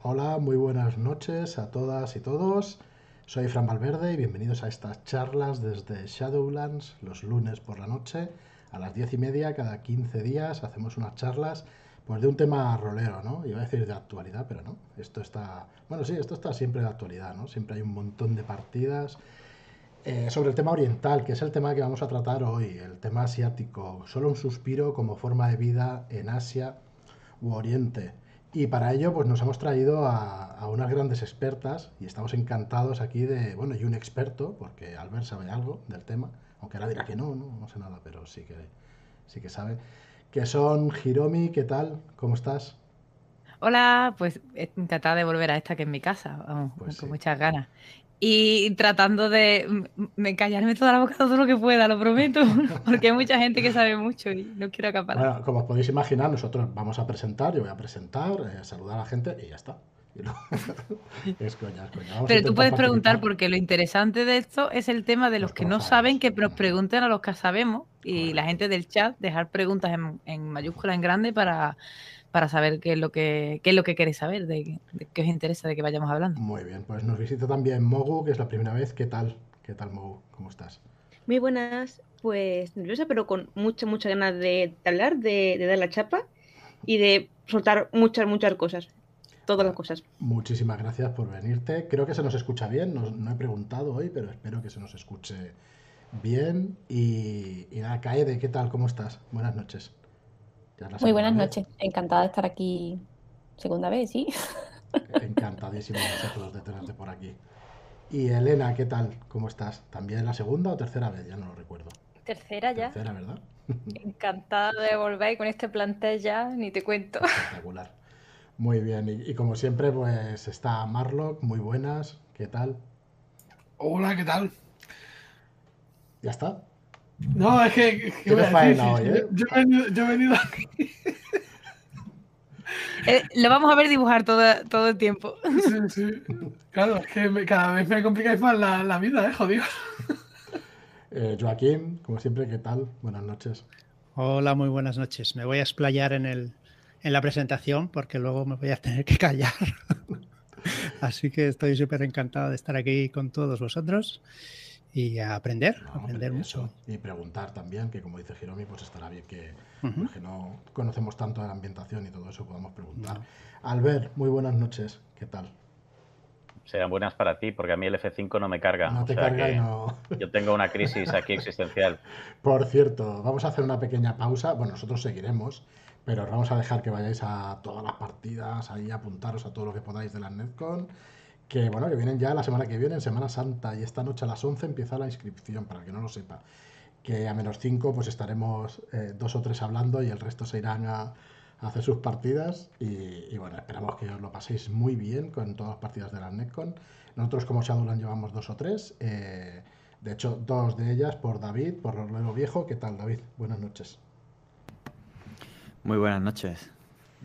Hola, muy buenas noches a todas y todos. Soy Fran Valverde y bienvenidos a estas charlas desde Shadowlands los lunes por la noche a las diez y media, cada 15 días hacemos unas charlas pues de un tema rolero, ¿no? Iba a decir de actualidad, pero no. Esto está, bueno, sí, esto está siempre de actualidad, ¿no? Siempre hay un montón de partidas. Eh, sobre el tema oriental, que es el tema que vamos a tratar hoy, el tema asiático, solo un suspiro como forma de vida en Asia u Oriente. Y para ello, pues nos hemos traído a, unas grandes expertas y estamos encantados aquí de, bueno, y un experto, porque Albert sabe algo del tema, aunque ahora dirá que no, no, no sé nada, pero sí que, sí que sabe, que son Hiromi, ¿qué tal? ¿Cómo estás? Hola, pues encantada de volver a esta que es mi casa, vamos, pues con muchas ganas y tratando de me callarme toda la boca todo lo que pueda, lo prometo, porque hay mucha gente que sabe mucho y no quiero acaparar. Bueno, como os podéis imaginar, nosotros vamos a presentar, yo voy a presentar, eh, saludar a la gente y ya está. es coña, es coña. Pero tú puedes preguntar porque lo interesante de esto es el tema de los, que no saben que nos pregunten a los que sabemos y la gente del chat dejar preguntas en, en mayúscula en grande para para saber qué es lo que, qué es lo que queréis saber, de, qué os interesa de que vayamos hablando. Muy bien, pues nos visita también Mogu, que es la primera vez. ¿Qué tal? ¿Qué tal, Mogu? ¿Cómo estás? Muy buenas, pues nerviosa, pero con mucha, mucha ganas de, hablar, de, dar la chapa y de soltar muchas, muchas cosas. Todas las cosas. Muchísimas gracias por venirte. Creo que se nos escucha bien. No, he preguntado hoy, pero espero que se nos escuche bien. Y, y nada, Kaede, ¿qué tal? ¿Cómo estás? Buenas noches. Muy buenas noches, encantada de estar aquí segunda vez, sí. Encantadísimo nosotros de tenerte por aquí. Y Elena, ¿qué tal? ¿Cómo estás? ¿También la segunda o tercera vez? Ya no lo recuerdo. Tercera ya. Tercera, ¿verdad? Encantada de volver con este plantel ya, ni te cuento. Espectacular. Muy bien, y, y, como siempre, pues está Marlock, muy buenas, ¿qué tal? Hola, ¿qué tal? ¿Ya está? No, es que. yo, he venido, aquí. Eh, lo vamos a ver dibujar todo, todo el tiempo. Sí, sí. Claro, es que cada vez me complicáis más la, la vida, ¿eh? Jodido. Eh, Joaquín, como siempre, ¿qué tal? Buenas noches. Hola, muy buenas noches. Me voy a explayar en, el, en la presentación porque luego me voy a tener que callar. Así que estoy súper encantado de estar aquí con todos vosotros y a aprender, aprender mucho. Y preguntar también, que como dice Jeromi, pues estará bien que, que no conocemos tanto de la ambientación y todo eso podamos preguntar. Albert, muy buenas noches, ¿qué tal? Sean buenas para ti, porque a mí el F5 no me carga. No te carga y no... Yo tengo una crisis aquí existencial. Por cierto, vamos a hacer una pequeña pausa. Bueno, nosotros seguiremos, pero os vamos a dejar que vayáis a todas las partidas, ahí apuntaros a todo lo que podáis de la Netcon que bueno, que vienen ya la semana que viene, en Semana Santa, y esta noche a las 11 empieza la inscripción, para que no lo sepa. Que a menos 5 pues estaremos eh, dos o tres hablando y el resto se irán a, hacer sus partidas. Y, bueno, esperamos que os lo paséis muy bien con todas las partidas de la Netcon. Nosotros como Shadowland llevamos dos o tres. Eh, de hecho, dos de ellas por David, por Rolero Viejo. ¿Qué tal, David? Buenas noches. Muy buenas noches.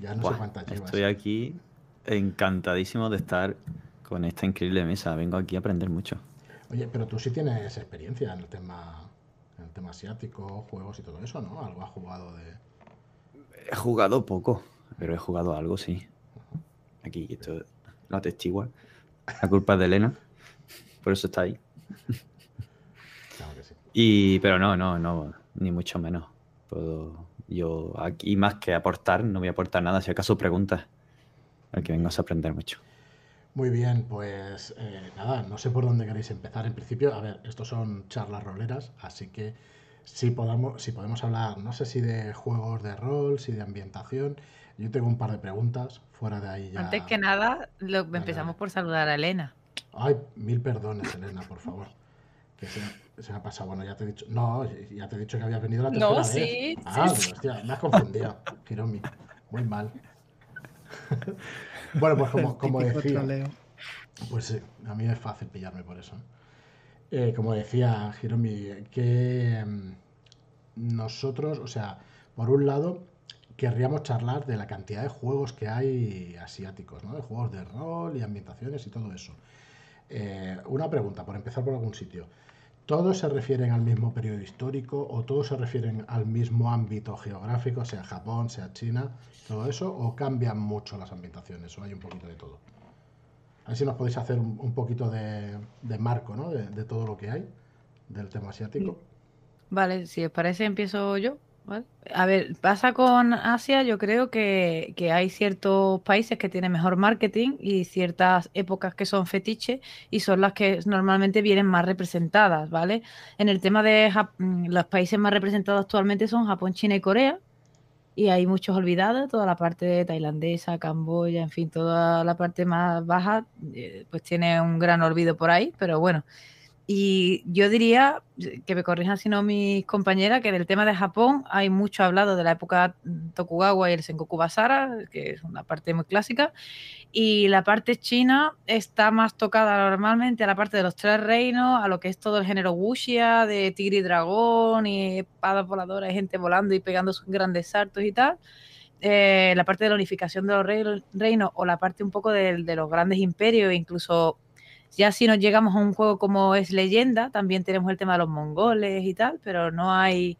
Ya no sé cuántas llevas. Estoy aquí encantadísimo de estar con esta increíble mesa. Vengo aquí a aprender mucho. Oye, pero tú sí tienes experiencia en el tema, en el tema asiático, juegos y todo eso, ¿no? Algo has jugado de. He jugado poco, pero he jugado algo, sí. Aquí, esto lo atestigua. La culpa es de Elena. Por eso está ahí. Claro que sí. Y, pero no, no, no, ni mucho menos. Puedo, yo aquí más que aportar, no voy a aportar nada. Si acaso preguntas, al que vengas a aprender mucho. Muy bien, pues eh, nada, no sé por dónde queréis empezar. En principio, a ver, estos son charlas roleras, así que si podamos, si podemos hablar, no sé si de juegos de rol, si de ambientación. Yo tengo un par de preguntas, fuera de ahí ya. Antes que nada, lo, empezamos por saludar a Elena. Ay, mil perdones, Elena, por favor. Que se, me ha pasado. Bueno, ya te he dicho. No, ya te he dicho que habías venido la tercera no, vez. Sí, ah, sí, hostia, me has confundido, Hiromi. Muy mal. Bueno, pues como, como decía. Pues sí, a mí es fácil pillarme por eso. Eh, como decía Hiromi, que mm, nosotros, o sea, por un lado, querríamos charlar de la cantidad de juegos que hay asiáticos, ¿no? De juegos de rol y ambientaciones y todo eso. Eh, una pregunta, por empezar por algún sitio. ¿Todos se refieren al mismo periodo histórico o todos se refieren al mismo ámbito geográfico, sea Japón, sea China, todo eso, o cambian mucho las ambientaciones, o hay un poquito de todo? A ver si nos podéis hacer un, poquito de, marco, ¿no? De, todo lo que hay del tema asiático. Vale, si os parece, empiezo yo. A ver, pasa con Asia, yo creo que, hay ciertos países que tienen mejor marketing y ciertas épocas que son fetiches y son las que normalmente vienen más representadas, ¿vale? En el tema de mm, los países más representados actualmente son Japón, China y Corea, y hay muchos olvidados, toda la parte tailandesa, Camboya, en fin, toda la parte más baja, eh, pues tiene un gran olvido por ahí, pero bueno, y yo diría, que me corrijan si no mis compañeras, que en el tema de Japón hay mucho hablado de la época Tokugawa y el Sengoku Basara, que es una parte muy clásica, y la parte china está más tocada normalmente a la parte de los tres reinos, a lo que es todo el género wuxia, de tigre y dragón, y espadas voladoras, y gente volando y pegando sus grandes saltos y tal. Eh, la parte de la unificación de los reinos o la parte un poco de, de los grandes imperios, incluso ya si nos llegamos a un juego como es leyenda, también tenemos el tema de los mongoles y tal, pero no hay,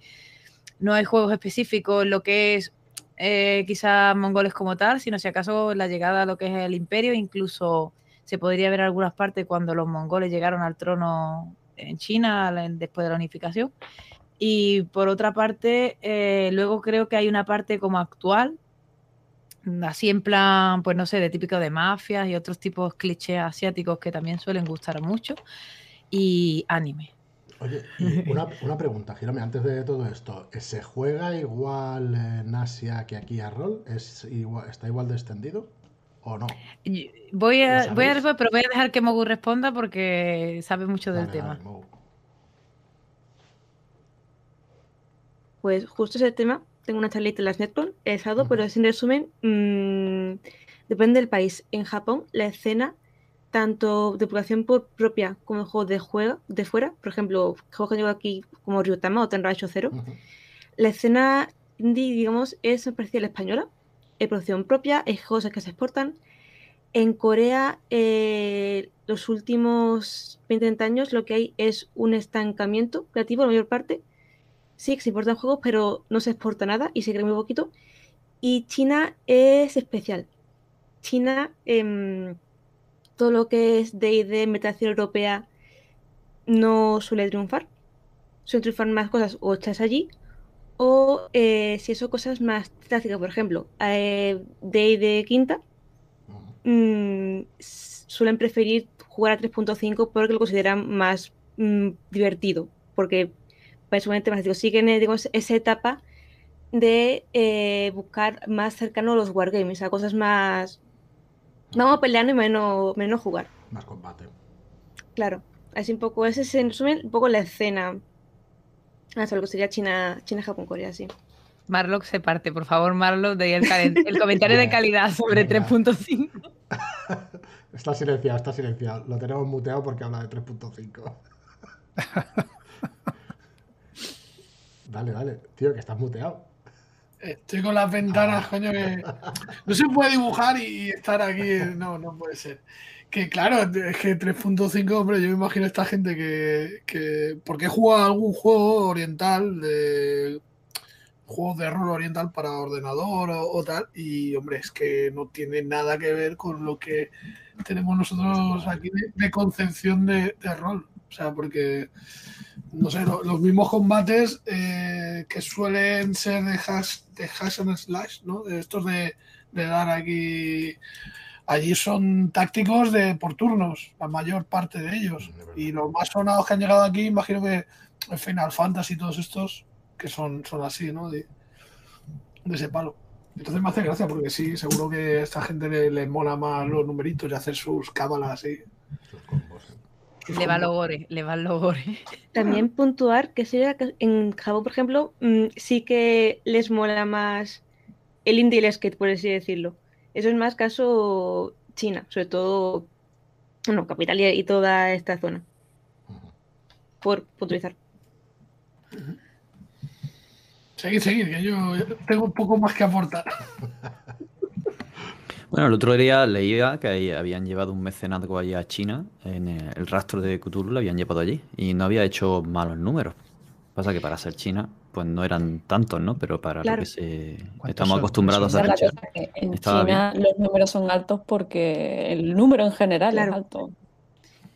no hay juegos específicos en lo que es eh, quizás mongoles como tal, sino si acaso la llegada a lo que es el imperio, incluso se podría ver algunas partes cuando los mongoles llegaron al trono en China después de la unificación. Y por otra parte, eh, luego creo que hay una parte como actual, así en plan, pues no sé, de típico de mafias y otros tipos clichés asiáticos que también suelen gustar mucho. Y anime. Oye, una, una, pregunta, Girome, antes de todo esto, ¿se juega igual en Asia que aquí a rol? ¿Es igual, ¿Está igual de extendido o no? Voy a, voy a pero voy a dejar que Mogu responda porque sabe mucho del tema. pues justo ese tema tengo una charlita en las Netcon, he estado, pero sin resumen, mm, depende del país. En Japón, la escena, tanto de población propia como de juegos de juego de fuera, por ejemplo, juegos que llevo aquí como Ryutama o Tenracho Zero, la escena indie, digamos, es parecida a la española. Hay producción propia, hay juegos que se exportan. En Corea, eh, los últimos 20 años, lo que hay es un estancamiento creativo, la mayor parte, sí, que se importan juegos, pero no se exporta nada y se cree muy poquito. Y China es especial. China, em, todo lo que es D&D, metación europea, no suele triunfar. Suelen triunfar más cosas o hechas allí, o eh, si son cosas más clásicas, por ejemplo, eh, D&D quinta, mm, suelen preferir jugar a 3.5 porque lo consideran más mm, divertido, porque personalmente más digo, siguen digamos, esa etapa de eh, buscar más cercano a los wargames, a cosas más. Vamos peleando y menos, menos jugar. Más combate. Claro. Así un poco, ese es en resumen un poco la escena. Hasta lo que sería China, China, Japón, Corea, sí. Marlock se parte, por favor, Marlock, de el, el comentario de calidad sobre 3.5. Está silenciado, está silenciado. Lo tenemos muteado porque habla de 3.5. Dale, dale. Tío, que estás muteado. Estoy con las ventanas, coño, que no se puede dibujar y estar aquí. No, no puede ser. Que claro, es que 3.5, hombre, yo me imagino a esta gente que, que. Porque he jugado algún juego oriental, de juegos de rol oriental para ordenador o, tal, y hombre, es que no tiene nada que ver con lo que tenemos nosotros aquí de, concepción de, de rol. O sea, porque no sé, los mismos combates eh, que suelen ser de hash, de hash and slash, ¿no? De estos de, dar aquí. Allí son tácticos de por turnos, la mayor parte de ellos. Y los más sonados que han llegado aquí, imagino que Final Fantasy y todos estos, que son, son así, ¿no? De, ese palo. Entonces me hace gracia porque sí, seguro que a esta gente le, mola más los numeritos y hacer sus cábalas y. Le va logore, le va logore. También puntuar que en Japón, por ejemplo, mm, sí que les mola más el indie y el skate, por así decirlo. Eso es más caso China, sobre todo, bueno, capital y, toda esta zona. Por puntualizar. Seguid, seguid, que yo tengo un poco más que aportar. Bueno, el otro día leía que ahí habían llevado un mecenazgo allí a China, en el rastro de Cthulhu lo habían llevado allí y no había hecho malos números. Pasa que para ser China, pues no eran tantos, ¿no? Pero para lo que se ¿Cuántos estamos son? acostumbrados a cosa, que en China los números son altos porque el número en general Claro. es alto.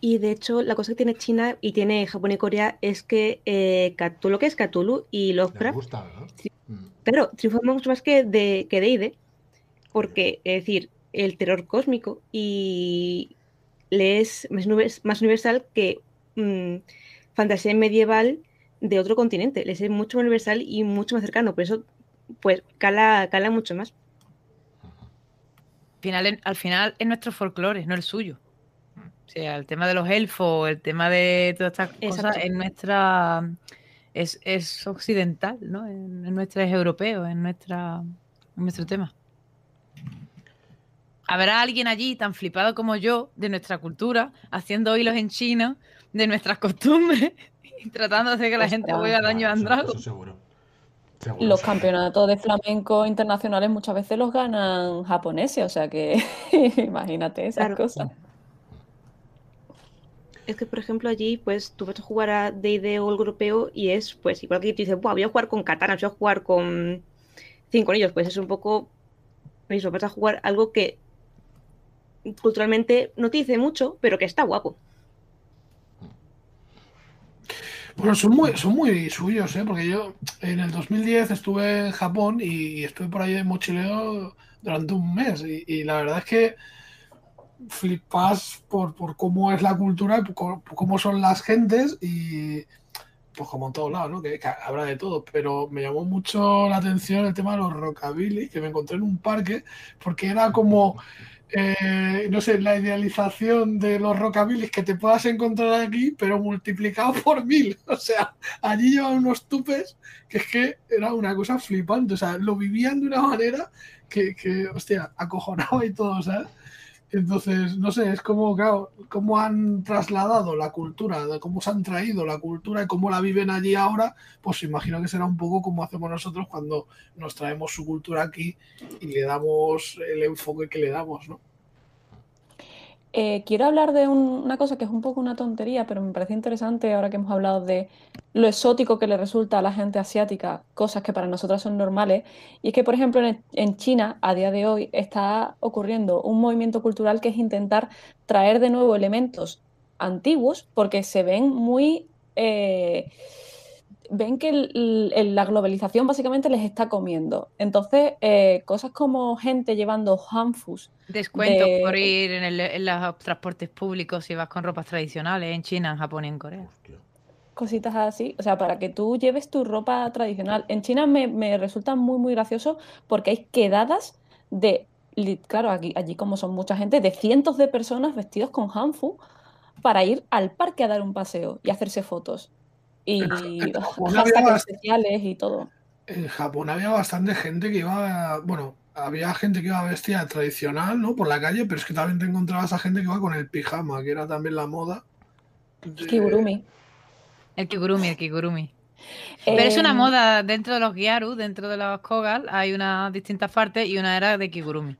Y de hecho, la cosa que tiene China y tiene Japón y Corea es que eh, Cthulhu, lo que es Cthulhu y Les Lovecraft, gusta, ¿no? Sí. Mm. triunfan mucho más que de que D&D, porque, es decir, el terror cósmico y le es más, univers- más universal que mm, fantasía medieval de otro continente. Les es mucho más universal y mucho más cercano. Por eso, pues, cala, cala mucho más. Al final, al final es nuestro folclore, no el suyo. O sea, el tema de los elfos, el tema de todas estas cosas es nuestra. Es, es occidental, ¿no? Es, es nuestra, es europeo, es nuestra, es nuestro tema. Habrá alguien allí tan flipado como yo de nuestra cultura, haciendo hilos en chino de nuestras costumbres y tratando de hacer que la gente juegue a Daño Claro, and eso- Dragons. Eso seguro. Seguro, Los sí. campeonatos de flamenco internacionales muchas veces los ganan japoneses, o sea que imagínate esas Claro. cosas. Es que, por ejemplo, allí, pues, tú vas a jugar a D&D o algo europeo y es, pues, igual que tú dices, Buah, voy a jugar con katanas, voy a jugar con cinco anillos, pues es un poco eso, vas a jugar algo que culturalmente no te dice mucho, pero que está guapo. Bueno, son muy, son muy suyos, ¿eh? Porque yo en el 2010 estuve en Japón y estuve por ahí de mochileo durante un mes. Y, la verdad es que flipas por, por cómo es la cultura, por cómo son las gentes y pues como en todos lados, ¿no? Que, que habrá de todo. Pero me llamó mucho la atención el tema de los rockabilly, que me encontré en un parque, porque era como... eh, no sé, la idealización de los rockabilis que te puedas encontrar aquí, pero multiplicado por mil. O sea, allí llevan unos tupes que es que era una cosa flipante. O sea, lo vivían de una manera que, que hostia, acojonaba y todo, ¿sabes? Entonces, no sé, es como, claro, cómo han trasladado la cultura, cómo se han traído la cultura y cómo la viven allí ahora, pues imagino que será un poco como hacemos nosotros cuando nos traemos su cultura aquí y le damos el enfoque que le damos, ¿no? Eh, quiero hablar de un- una cosa que es un poco una tontería, pero me parece interesante ahora que hemos hablado de lo exótico que le resulta a la gente asiática, cosas que para nosotras son normales. Y es que, por ejemplo, en, en China, a día de hoy, está ocurriendo un movimiento cultural que es intentar traer de nuevo elementos antiguos porque se ven muy... eh, ven que el- el- la globalización básicamente les está comiendo. Entonces, eh, cosas como gente llevando hanfus Descuentos de- por ir en, el- en los transportes públicos si vas con ropas tradicionales en China, en Japón y en Corea. Hostia. cositas así, o sea, para que tú lleves tu ropa tradicional. En China me, me resulta muy, muy gracioso porque hay quedadas de, claro, aquí, allí como son mucha gente, de cientos de personas vestidos con hanfu para ir al parque a dar un paseo y hacerse fotos. Y En Japón hashtags había bast- especiales y todo. En Japón había bastante gente que iba, bueno, había gente que iba vestida tradicional, ¿no? Por la calle, pero es que también te encontrabas a gente que iba con el pijama, que era también la moda. de- Kigurumi. El kigurumi, el kigurumi. Pero es una Em, moda dentro de los gyaru, dentro de los kogal, hay unas distintas partes y una era de kigurumi,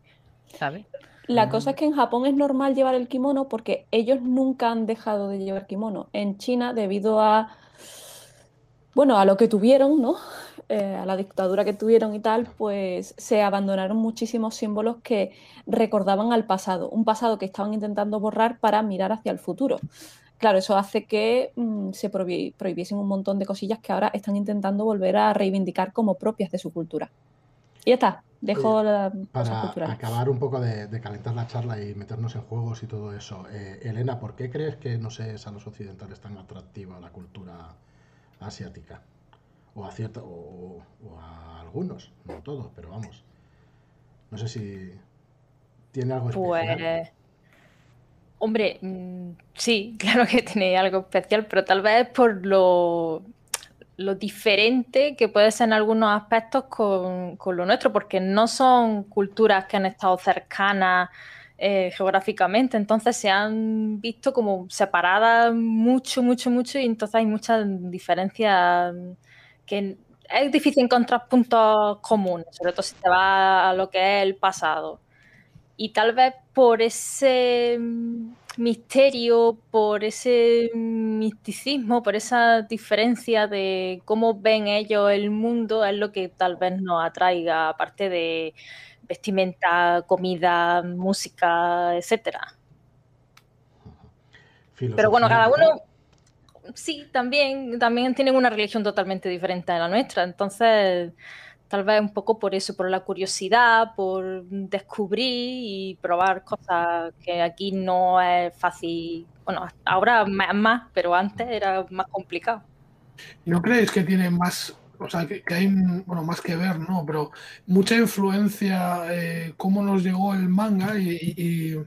¿sabes? La cosa es que en Japón es normal llevar el kimono porque ellos nunca han dejado de llevar kimono. En China, debido a, bueno, a lo que tuvieron, ¿no? Eh, a la dictadura que tuvieron y tal, pues se abandonaron muchísimos símbolos que recordaban al pasado, un pasado que estaban intentando borrar para mirar hacia el futuro. Claro, eso hace que mm, se prohibi- prohibiesen un montón de cosillas que ahora están intentando volver a reivindicar como propias de su cultura. Y ya está, dejo Oye, cosas Para acabar un poco de, de calentar la charla y meternos en juegos y todo eso, eh, Elena, ¿por qué crees que, no sé, es a los occidentales tan atractiva la cultura asiática? O a, cierto, o, a algunos, no todos, pero vamos. No sé si tiene algo especial. Pues, hombre, mm, sí, claro que tiene algo especial, pero tal vez por lo, lo diferente que puede ser en algunos aspectos con, con lo nuestro, porque no son culturas que han estado cercanas eh, geográficamente, entonces se han visto como separadas mucho, mucho, mucho, y entonces hay muchas diferencias que es difícil encontrar puntos comunes, sobre todo si te va a lo que es el pasado. y tal vez por ese misterio, por ese misticismo, por esa diferencia de cómo ven ellos el mundo, es lo que tal vez nos atraiga, aparte de vestimenta, comida, música, etcétera. Pero bueno, cada uno sí, también, también tienen una religión totalmente diferente a la nuestra, entonces tal vez un poco por eso, por la curiosidad, por descubrir y probar cosas que aquí no es fácil. Bueno, ahora más, pero antes era más complicado. ¿No creéis que tiene más, o sea, que, hay, bueno, más que ver, ¿no? Pero mucha influencia eh, cómo nos llegó el manga y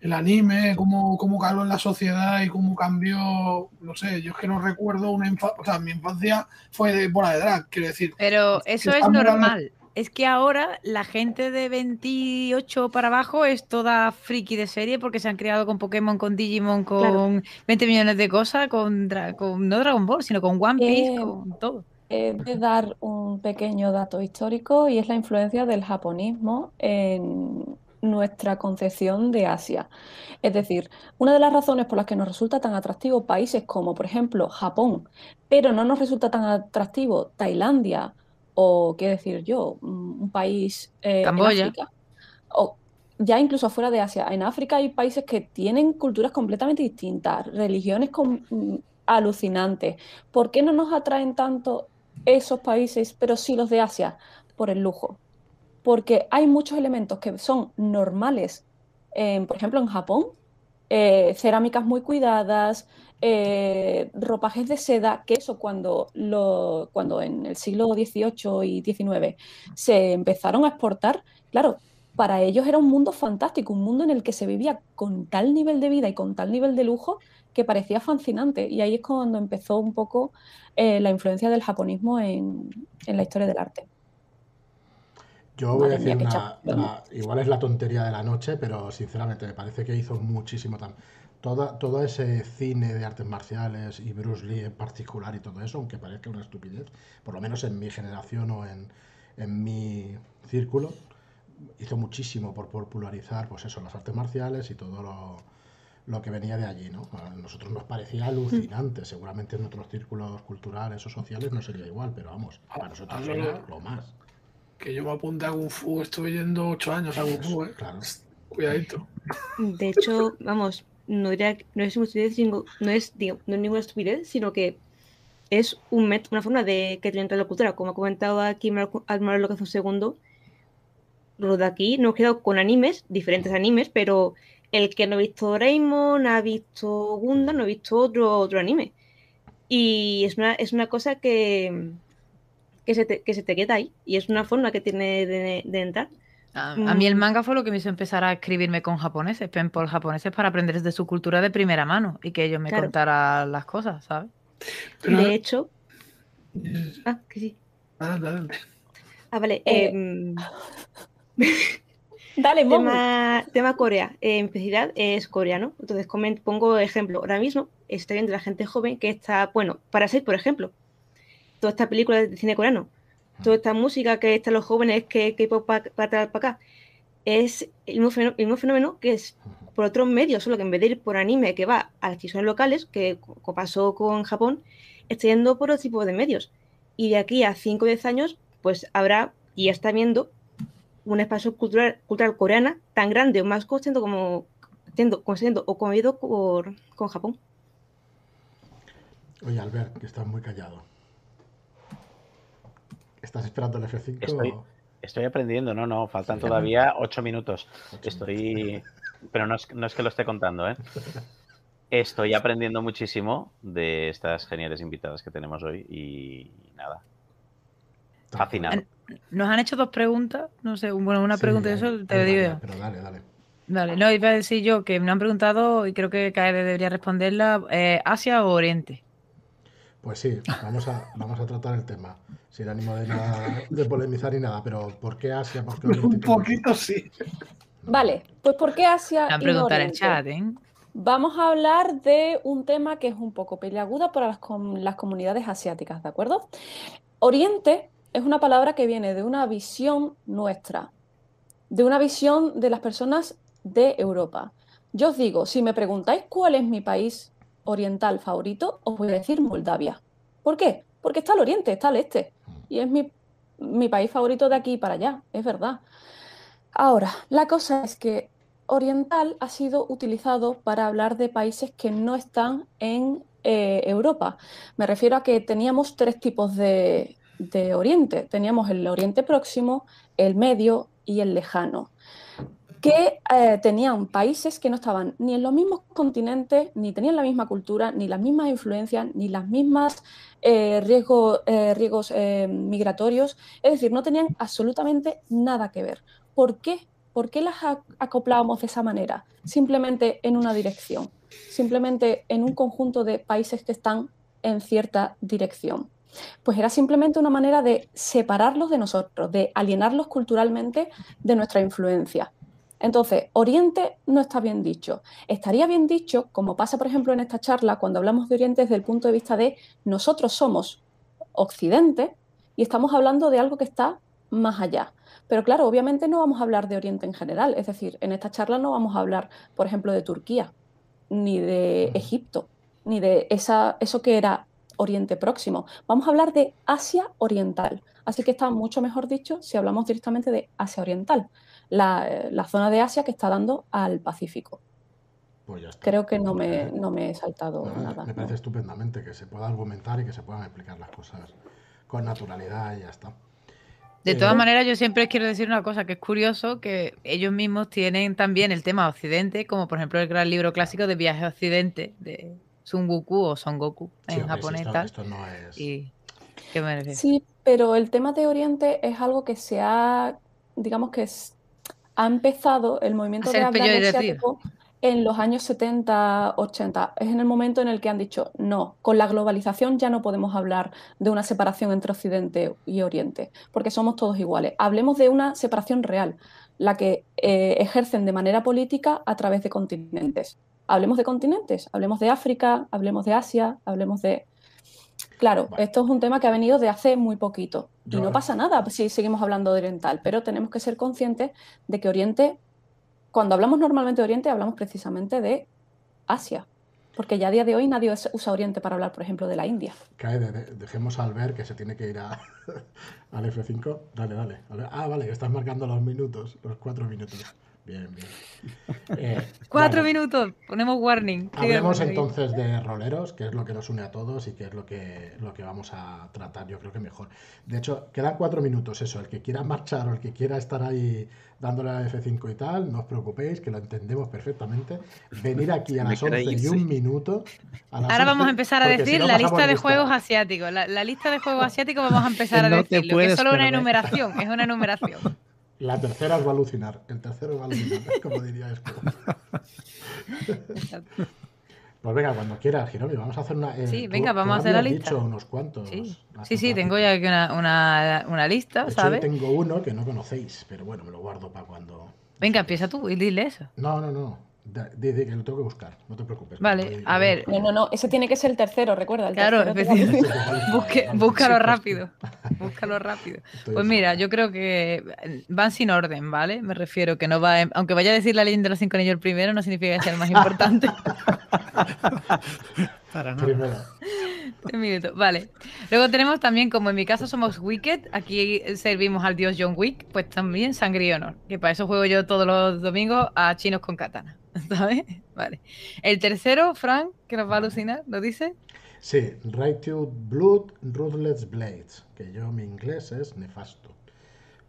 el anime, cómo, cómo caló en la sociedad y cómo cambió, no sé, yo es que no recuerdo una infancia, o sea, mi infancia fue de bola de drag, quiero decir. Pero eso es normal. Es que ahora la gente de 28 para abajo es toda friki de serie porque se han creado con Pokémon, con Digimon, con 20 millones de cosas, con, con, no Dragon Ball, sino con One Piece, eh, con todo. He de dar un pequeño dato histórico y es la influencia del japonismo en, nuestra concepción de Asia. Es decir, una de las razones por las que nos resulta tan atractivo países como, por ejemplo, Japón, pero no nos resulta tan atractivo Tailandia o, qué decir yo, un país eh, África, o ya incluso fuera de Asia. En África hay países que tienen culturas completamente distintas, religiones mm, alucinantes. ¿Por qué no nos atraen tanto esos países, pero sí los de Asia? Por el lujo porque hay muchos elementos que son normales, por ejemplo, en Japón, eh, cerámicas muy cuidadas, eh, ropajes de seda, que eso cuando, lo, cuando en el siglo XVIII y XIX se empezaron a exportar, claro, para ellos era un mundo fantástico, un mundo en el que se vivía con tal nivel de vida y con tal nivel de lujo que parecía fascinante. Y ahí es cuando empezó un poco eh, la influencia del japonismo en la historia del arte. Yo voy a decir una, igual es la tontería de la noche, pero sinceramente me parece que hizo muchísimo también. todo ese cine de artes marciales y Bruce Lee en particular y todo eso, aunque parezca una estupidez, por lo menos en mi generación o en, en mi círculo, hizo muchísimo por popularizar pues eso, las artes marciales y todo lo, lo que venía de allí. ¿no? A nosotros nos parecía alucinante, seguramente en otros círculos culturales o sociales no sería igual, pero vamos, para nosotros era lo más que yo me apunté a Kung Fu, estuve yendo ocho años a Kung Fu, ¿eh? Cuidadito. De hecho, vamos, no, diría, no es, no es, ninguna estupidez, sino que es un una forma de que tiene la cultura. Como ha comentado aquí Admiral lo que hace un segundo, lo de aquí nos quedado con animes, diferentes animes, pero el que no ha visto Doraemon, ha visto Gundam, no ha visto otro, otro anime. Y es una, es una cosa que, que se, te, que se te queda ahí. Y es una forma que tiene de, entrar. A, mí el mm. manga fue lo que me hizo empezar a escribirme con japoneses, penpol japoneses, para aprender de su cultura de primera mano y que ellos me contaran las cosas, ¿sabes? de hecho... Ah, que sí. Ah, vale. Eh, em, dale, tema, tema Corea. en especialidad es coreano. Entonces pongo ejemplo. Ahora mismo está viendo la gente joven que está, bueno, para ser, por ejemplo, toda esta película de cine coreano, toda esta música que están los jóvenes que, que para para acá, es el mismo, fenómeno, que es por otros medios, solo que en vez de ir por anime que va a las televisiones locales, que pasó con Japón, está yendo por otro tipo de medios. Y de aquí a 5 o 10 años, pues habrá, y ya está viendo, un espacio cultural, cultural coreana tan grande o más constante como siendo, o convivido por, con Japón. Oye, Albert, que estás muy callado. ¿Estás esperando el F5? Estoy, aprendiendo, no, no, faltan todavía ocho minutos. estoy, pero no es, que lo esté contando, ¿eh? Estoy aprendiendo muchísimo de estas geniales invitadas que tenemos hoy y nada. Fascinado. Nos han hecho dos preguntas, no sé, bueno, una pregunta de eso te lo digo yo. Pero dale, dale. Dale, no, iba a decir yo que me han preguntado y creo que Kaede debería responderla, eh, ¿Asia o Oriente? Pues sí, vamos a, vamos a tratar el tema sin ánimo de, nada, de polemizar ni nada, pero ¿por qué Asia? ¿Por qué Un poquito sí. Vale, pues ¿por qué Asia? A preguntar en chat, ¿eh? Vamos a hablar de un tema que es un poco peliaguda para las, las comunidades asiáticas, ¿de acuerdo? Oriente es una palabra que viene de una visión nuestra. de una visión de las personas de Europa. Yo os digo, si me preguntáis cuál es mi país oriental favorito, os voy a decir Moldavia. ¿Por qué? Porque está al oriente, está al este. Y es mi, mi país favorito de aquí para allá, es verdad. Ahora, la cosa es que oriental ha sido utilizado para hablar de países que no están en eh, Europa. Me refiero a que teníamos tres tipos de, Oriente. Teníamos el Oriente Próximo, el Medio y el Lejano que eh, tenían países que no estaban ni en los mismos continentes, ni tenían la misma cultura, ni las mismas influencias, ni las mismas eh, riesgos, riesgos migratorios. Es decir, no tenían absolutamente nada que ver. ¿Por qué? ¿Por qué las acoplábamos de esa manera? Simplemente en una dirección simplemente en un conjunto de países que están en cierta dirección. Pues era simplemente una manera de separarlos de nosotros, de alienarlos culturalmente de nuestra influencia. Entonces, Oriente no está bien dicho. Estaría bien dicho, como pasa por ejemplo en esta charla, cuando hablamos de Oriente desde el punto de vista de nosotros somos Occidente y estamos hablando de algo que está más allá. Pero claro, obviamente no vamos a hablar de Oriente en general. Es decir, en esta charla no vamos a hablar, por ejemplo, de Turquía ni de Egipto, ni de esa, eso que era Oriente Próximo. Vamos a hablar de Asia Oriental. Así que está mucho mejor dicho si hablamos directamente de Asia Oriental, la, zona de Asia que está dando al Pacífico. Pues Creo que no me, no me he saltado nada. Me parece estupendamente que se pueda argumentar y que se puedan explicar las cosas con naturalidad y ya está. De todas maneras, yo siempre quiero decir una cosa, que es curioso que ellos mismos tienen también el tema Occidente, como por ejemplo el gran libro clásico de Viaje a Occidente, de Sun Goku o Son Goku en japonés tal. Sí, pero el tema de Oriente es algo que se ha, digamos que ha empezado el movimiento de hablar asiático en los años 70, 80. Es en el momento en el que han dicho, no, con la globalización ya no podemos hablar de una separación entre Occidente y Oriente, porque somos todos iguales. Hablemos de una separación real, la que eh, ejercen de manera política a través de continentes. Hablemos de continentes, hablemos de África, hablemos de Asia, hablemos de... Claro, esto es un tema que ha venido de hace muy poquito y no pasa nada si seguimos hablando de oriental, pero tenemos que ser conscientes de que Oriente cuando hablamos normalmente de Oriente, hablamos precisamente de Asia, porque ya a día de hoy nadie usa Oriente para hablar, por ejemplo, de la India. Cae, dejemos al ver que se tiene que ir a, al F5. Dale, dale. Ah, vale, estás marcando los minutos, los cuatro minutos. Bien, bien. Eh, Cuatro minutos, ponemos warning. Hablemos entonces de roleros, que es lo que nos une a todos y que es lo que, lo que vamos a tratar, yo creo que mejor. De hecho, quedan cuatro minutos, eso. El que quiera marchar o el que quiera estar ahí dándole a F5 y tal, no os preocupéis, que lo entendemos perfectamente. Venir aquí a las 11 y un minuto. Ahora vamos a empezar a decir la lista de juegos asiáticos. La, lista de juegos asiáticos vamos a empezar a decirlo, que es solo una enumeración, es una enumeración. La tercera os va a alucinar. El tercero va a alucinar, como diría esto. Pues venga, cuando quieras, Hiromi, vamos a hacer una. Eh, sí, venga, vamos a hacer la lista. dicho unos cuantos. Sí, sí, tengo ya aquí una, una, lista, ¿sabes? Yo tengo uno que no conocéis, pero bueno, me lo guardo para cuando. Venga, empieza tú y dile eso. No, no, no. Que lo tengo que buscar, no te preocupes. Vale, a ver. No, no, no, ese tiene que ser el tercero, recuerda. El claro, Busque, búscalo rápido. Búscalo rápido. Pues mira, yo creo que van sin orden, ¿vale? Me refiero que no va. Aunque vaya a decir la leyenda de los cinco anillos el primero, no significa que sea el más importante. Para nada. Un minuto, vale. Luego tenemos también, como en mi caso somos Wicked, aquí servimos al dios John Wick, pues también Sangre y Honor, que para eso juego yo todos los domingos a chinos con katana. ¿Sabes? Vale. El tercero, Frank, que nos va a alucinar, ¿lo dice? Sí, Righteous Blood, Ruthless Blades, que yo mi inglés es nefasto.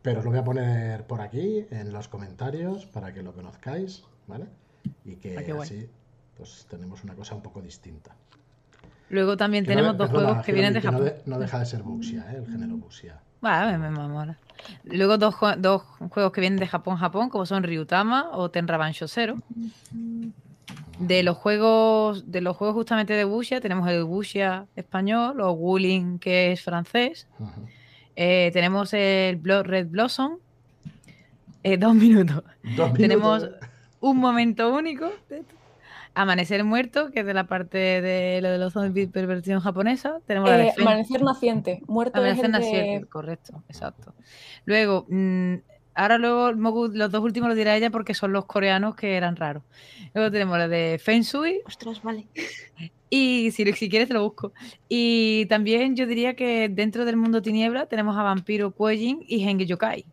Pero lo voy a poner por aquí en los comentarios para que lo conozcáis, ¿vale? Y que ah, así pues tenemos una cosa un poco distinta. Luego también tenemos dos juegos que vienen de Japón. No, deja de ser Buxia, ¿eh? el género Buxia. Vale, me, me Luego dos, dos, juegos que vienen de Japón, Japón, como son Ryutama o Tenra Bansho Zero. De los juegos, de los juegos justamente de Buxia, tenemos el Buxia español o Wuling, que es francés. Eh, tenemos el Red Blossom. Eh, dos minutos. Tenemos un momento único. Amanecer muerto, que es de la parte de lo de los zombies perversión japonesa. Tenemos eh, Amanecer naciente, muerto Amanecer naciente, correcto, exacto. Luego, mm, Ahora luego los dos últimos los dirá ella porque son los coreanos que eran raros. Luego tenemos la de Feng Shui. Ostras, vale. Y si, si quieres te lo busco. Y también yo diría que dentro del mundo tiniebla tenemos a Vampiro Kuejin y Henge Yokai,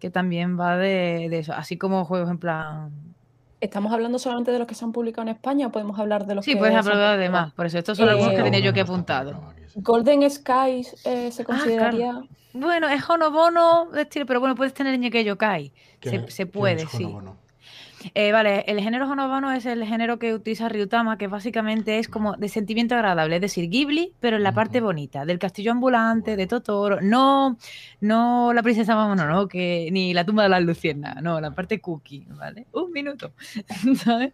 que también va de, eso, así como juegos en plan... ¿Estamos hablando solamente de los que se han publicado en España o podemos hablar de los sí, que... Sí, puedes hablar de más. Por eso estos son algunos que tenía yo que apuntado. Golden Skies eh, se ah, consideraría... Bueno, es Honobono de estilo, pero bueno, puedes tener Henge Yokai. Se, se, puede, sí. Eh, vale, el género Honobano es el género que utiliza Ryutama, que básicamente es como de sentimiento agradable, es decir, Ghibli, pero en la parte bonita, del castillo ambulante, de Totoro, no, no la princesa Mononoke, ni la tumba de las luciernas, no, la parte cookie, ¿vale? Un minuto.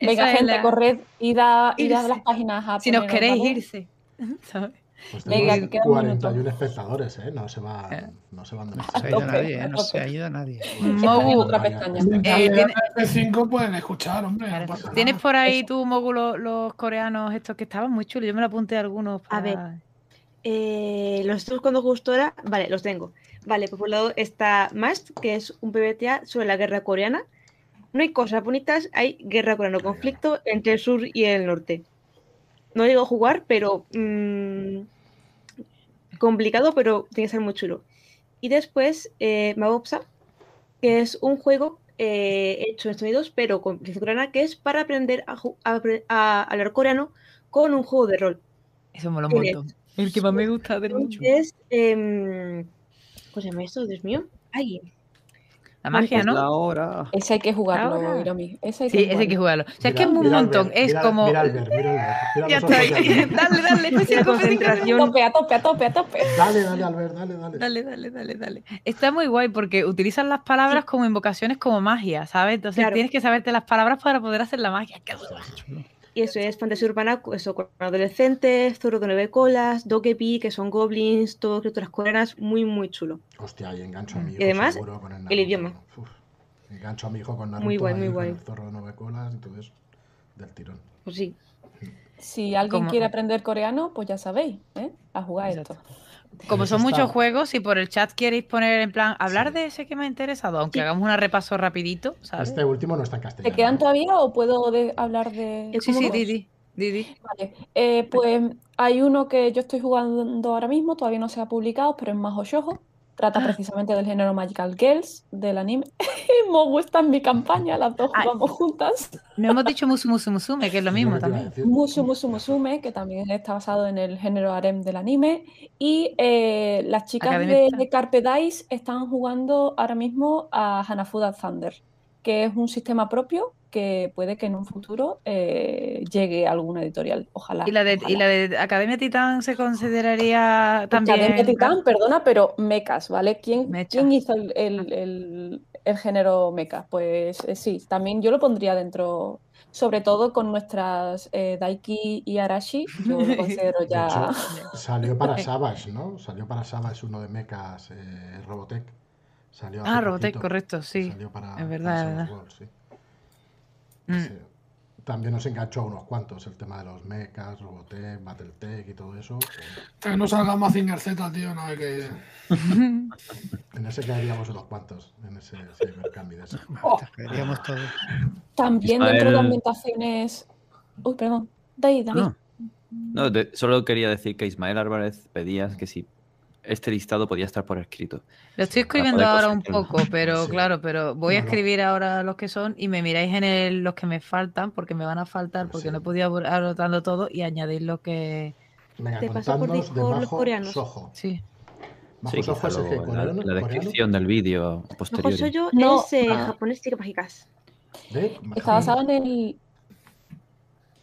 Venga, gente, corred, id a, las páginas a Si nos queréis irse, ¿sabes? Pues tenemos 41 espectadores, ¿eh? No se, va, no se van de No se ha ido nadie, ¿eh? No se ha ido nadie. Mogu, otra pestaña. Eh, ¿tienes... 5 pueden escuchar, hombre. ¿Tienes por ahí tú, Mogu, los, coreanos estos que estaban muy chulos? Yo me lo apunté a algunos. A ver. Eh, los estos cuando justo ahora, vale, los tengo. Vale, pues por un lado está Mast, que es un PBTA sobre la guerra coreana. No hay cosas bonitas, hay guerra coreana, conflicto entre el sur y el norte. No digo jugar, pero mmm, complicado, pero tiene que ser muy chulo. Y después, eh, Mabopsa, que es un juego eh, hecho en Estados Unidos, pero con coreana, que es para aprender a, hablar coreano con un juego de rol. Eso me lo montón. El que más me gusta de mucho. Es, eh, ¿Cómo se llama esto? Dios mío. Ay, la magia, ¿no? Ahora. Ese hay que jugarlo, Hiromi. Ese hay que sí, ese hay que jugarlo. O sea, es que es un montón. es como. Mira al ver, mira al ver. ya está. dale, dale. Estoy la concentración. A tope, a tope, a tope, a tope. Dale, dale, Albert, dale, dale. Dale, dale, dale, dale. Está muy guay porque utilizan las palabras como invocaciones como magia, ¿sabes? Entonces tienes que saberte las palabras para poder hacer la magia. Qué. Y eso es fantasía urbana, eso con adolescentes, zorro de nueve colas, dokepi, que son goblins, todo criaturas coreanas, muy, muy chulo. Hostia, y engancho a mi hijo Y además, el, idioma. engancho a mi hijo con Naruto, muy guay, muy guay. el zorro de nueve colas y todo eso, del tirón. Pues sí. Si alguien quiere aprender coreano, pues ya sabéis, ¿eh? A jugar esto. Como son muchos juegos, si por el chat queréis poner en plan, hablar de ese que me ha interesado, aunque hagamos un repaso rapidito, ¿sabes? Este último no está en castellano. ¿Te quedan todavía o puedo hablar de...? Sí, sí, Didi. Didi. Vale, eh, pues hay uno que yo estoy jugando ahora mismo, todavía no se ha publicado, pero es más Shoujo. Trata ah. precisamente del género Magical Girls, del anime. Mogu está en mi campaña, las dos jugamos juntas. No hemos dicho Musu Musu Musume, que es lo mismo también. Musu Musu Musume, que también está basado en el género harem del anime. Y eh, las chicas de, de, Carpe Dice están jugando ahora mismo a Hanafuda Thunder, que es un sistema propio que puede que en un futuro eh, llegue a alguna editorial. Ojalá. ¿Y la, de, ¿Y la de Academia Titán se consideraría también? Academia Titán, perdona, pero mecas, ¿vale? ¿Quién, ¿quién hizo el, el, el, género mecas? Pues eh, sí, también yo lo pondría dentro, sobre todo con nuestras eh, Daiki y Arashi, yo lo considero ya. salió para Savage, ¿no? Salió para Savage uno de mecas, Robotech. Salió ah, Robotech, correcto, sí. Salió para, es verdad, es verdad. sí. Mm. También nos enganchó a unos cuantos el tema de los mechas, Robotech, Battletech y todo eso. Que no salga más Z, tío, no hay que. en ese caeríamos unos cuantos, en ese Cybercambi de ese. Oh. Caeríamos todos. También dentro de ambientaciones. Uy, perdón. David, David. No, no solo quería decir que Ismael Álvarez pedía que si este listado podía estar por escrito. Lo estoy escribiendo ahora un poco, pero claro, pero voy a escribir ahora los que son y me miráis en el, los que me faltan, porque me van a faltar, porque no he podido anotando todo y añadir lo que. Venga, Te paso por Discord los coreanos. Sí. Sí, Sojo es el coreano, la, descripción del vídeo posterior. yo no, es eh, ah. japonés y mágicas. Está basado en el,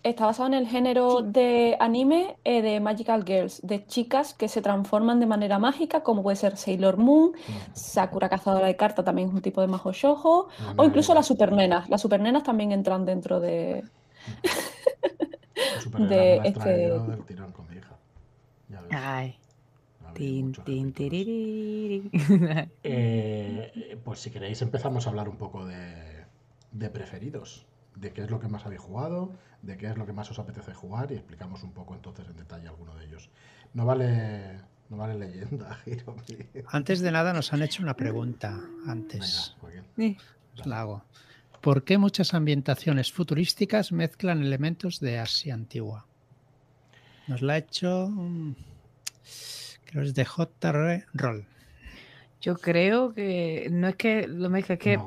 Está basado en el género de anime eh, de Magical Girls, de chicas que se transforman de manera mágica, como puede ser Sailor Moon, Sakura Cazadora de Carta, también es un tipo de majo shojo, o incluso las supernenas. Las supernenas también entran dentro de. de este. Del tirón con mi hija. Ay. Tin, tin, eh, pues si queréis empezamos a hablar un poco de, de preferidos, de qué es lo que más habéis jugado, de qué es lo que más os apetece jugar y explicamos un poco entonces en detalle alguno de ellos. No vale, No vale leyenda, Antes de nada nos han hecho una pregunta. Antes. la hago. ¿Por qué muchas ambientaciones futurísticas mezclan elementos de Asia antigua? Nos la ha hecho. Mm, creo es de JR Roll. Yo creo que no es que lo mezcla, es que.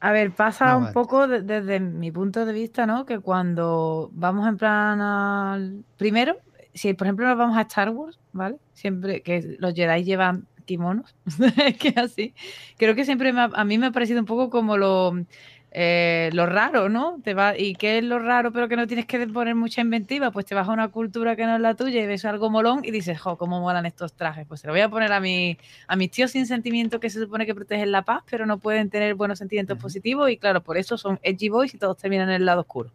A ver, pasa un poco desde mi punto de vista, ¿no? Que cuando vamos en plan al. Primero, si por ejemplo nos vamos a Star Wars, ¿vale? Siempre que los Jedi llevan kimonos, es que así. Creo que siempre a mí me ha parecido un poco como lo, eh, lo raro, ¿no? Te va, ¿Y qué es lo raro pero que no tienes que poner mucha inventiva? Pues te vas a una cultura que no es la tuya y ves algo molón y dices, jo, cómo molan estos trajes. Pues se lo voy a poner a, mi, a mis tíos sin sentimiento que se supone que protegen la paz, pero no pueden tener buenos sentimientos positivos y claro, por eso son edgy boys y todos terminan en el lado oscuro.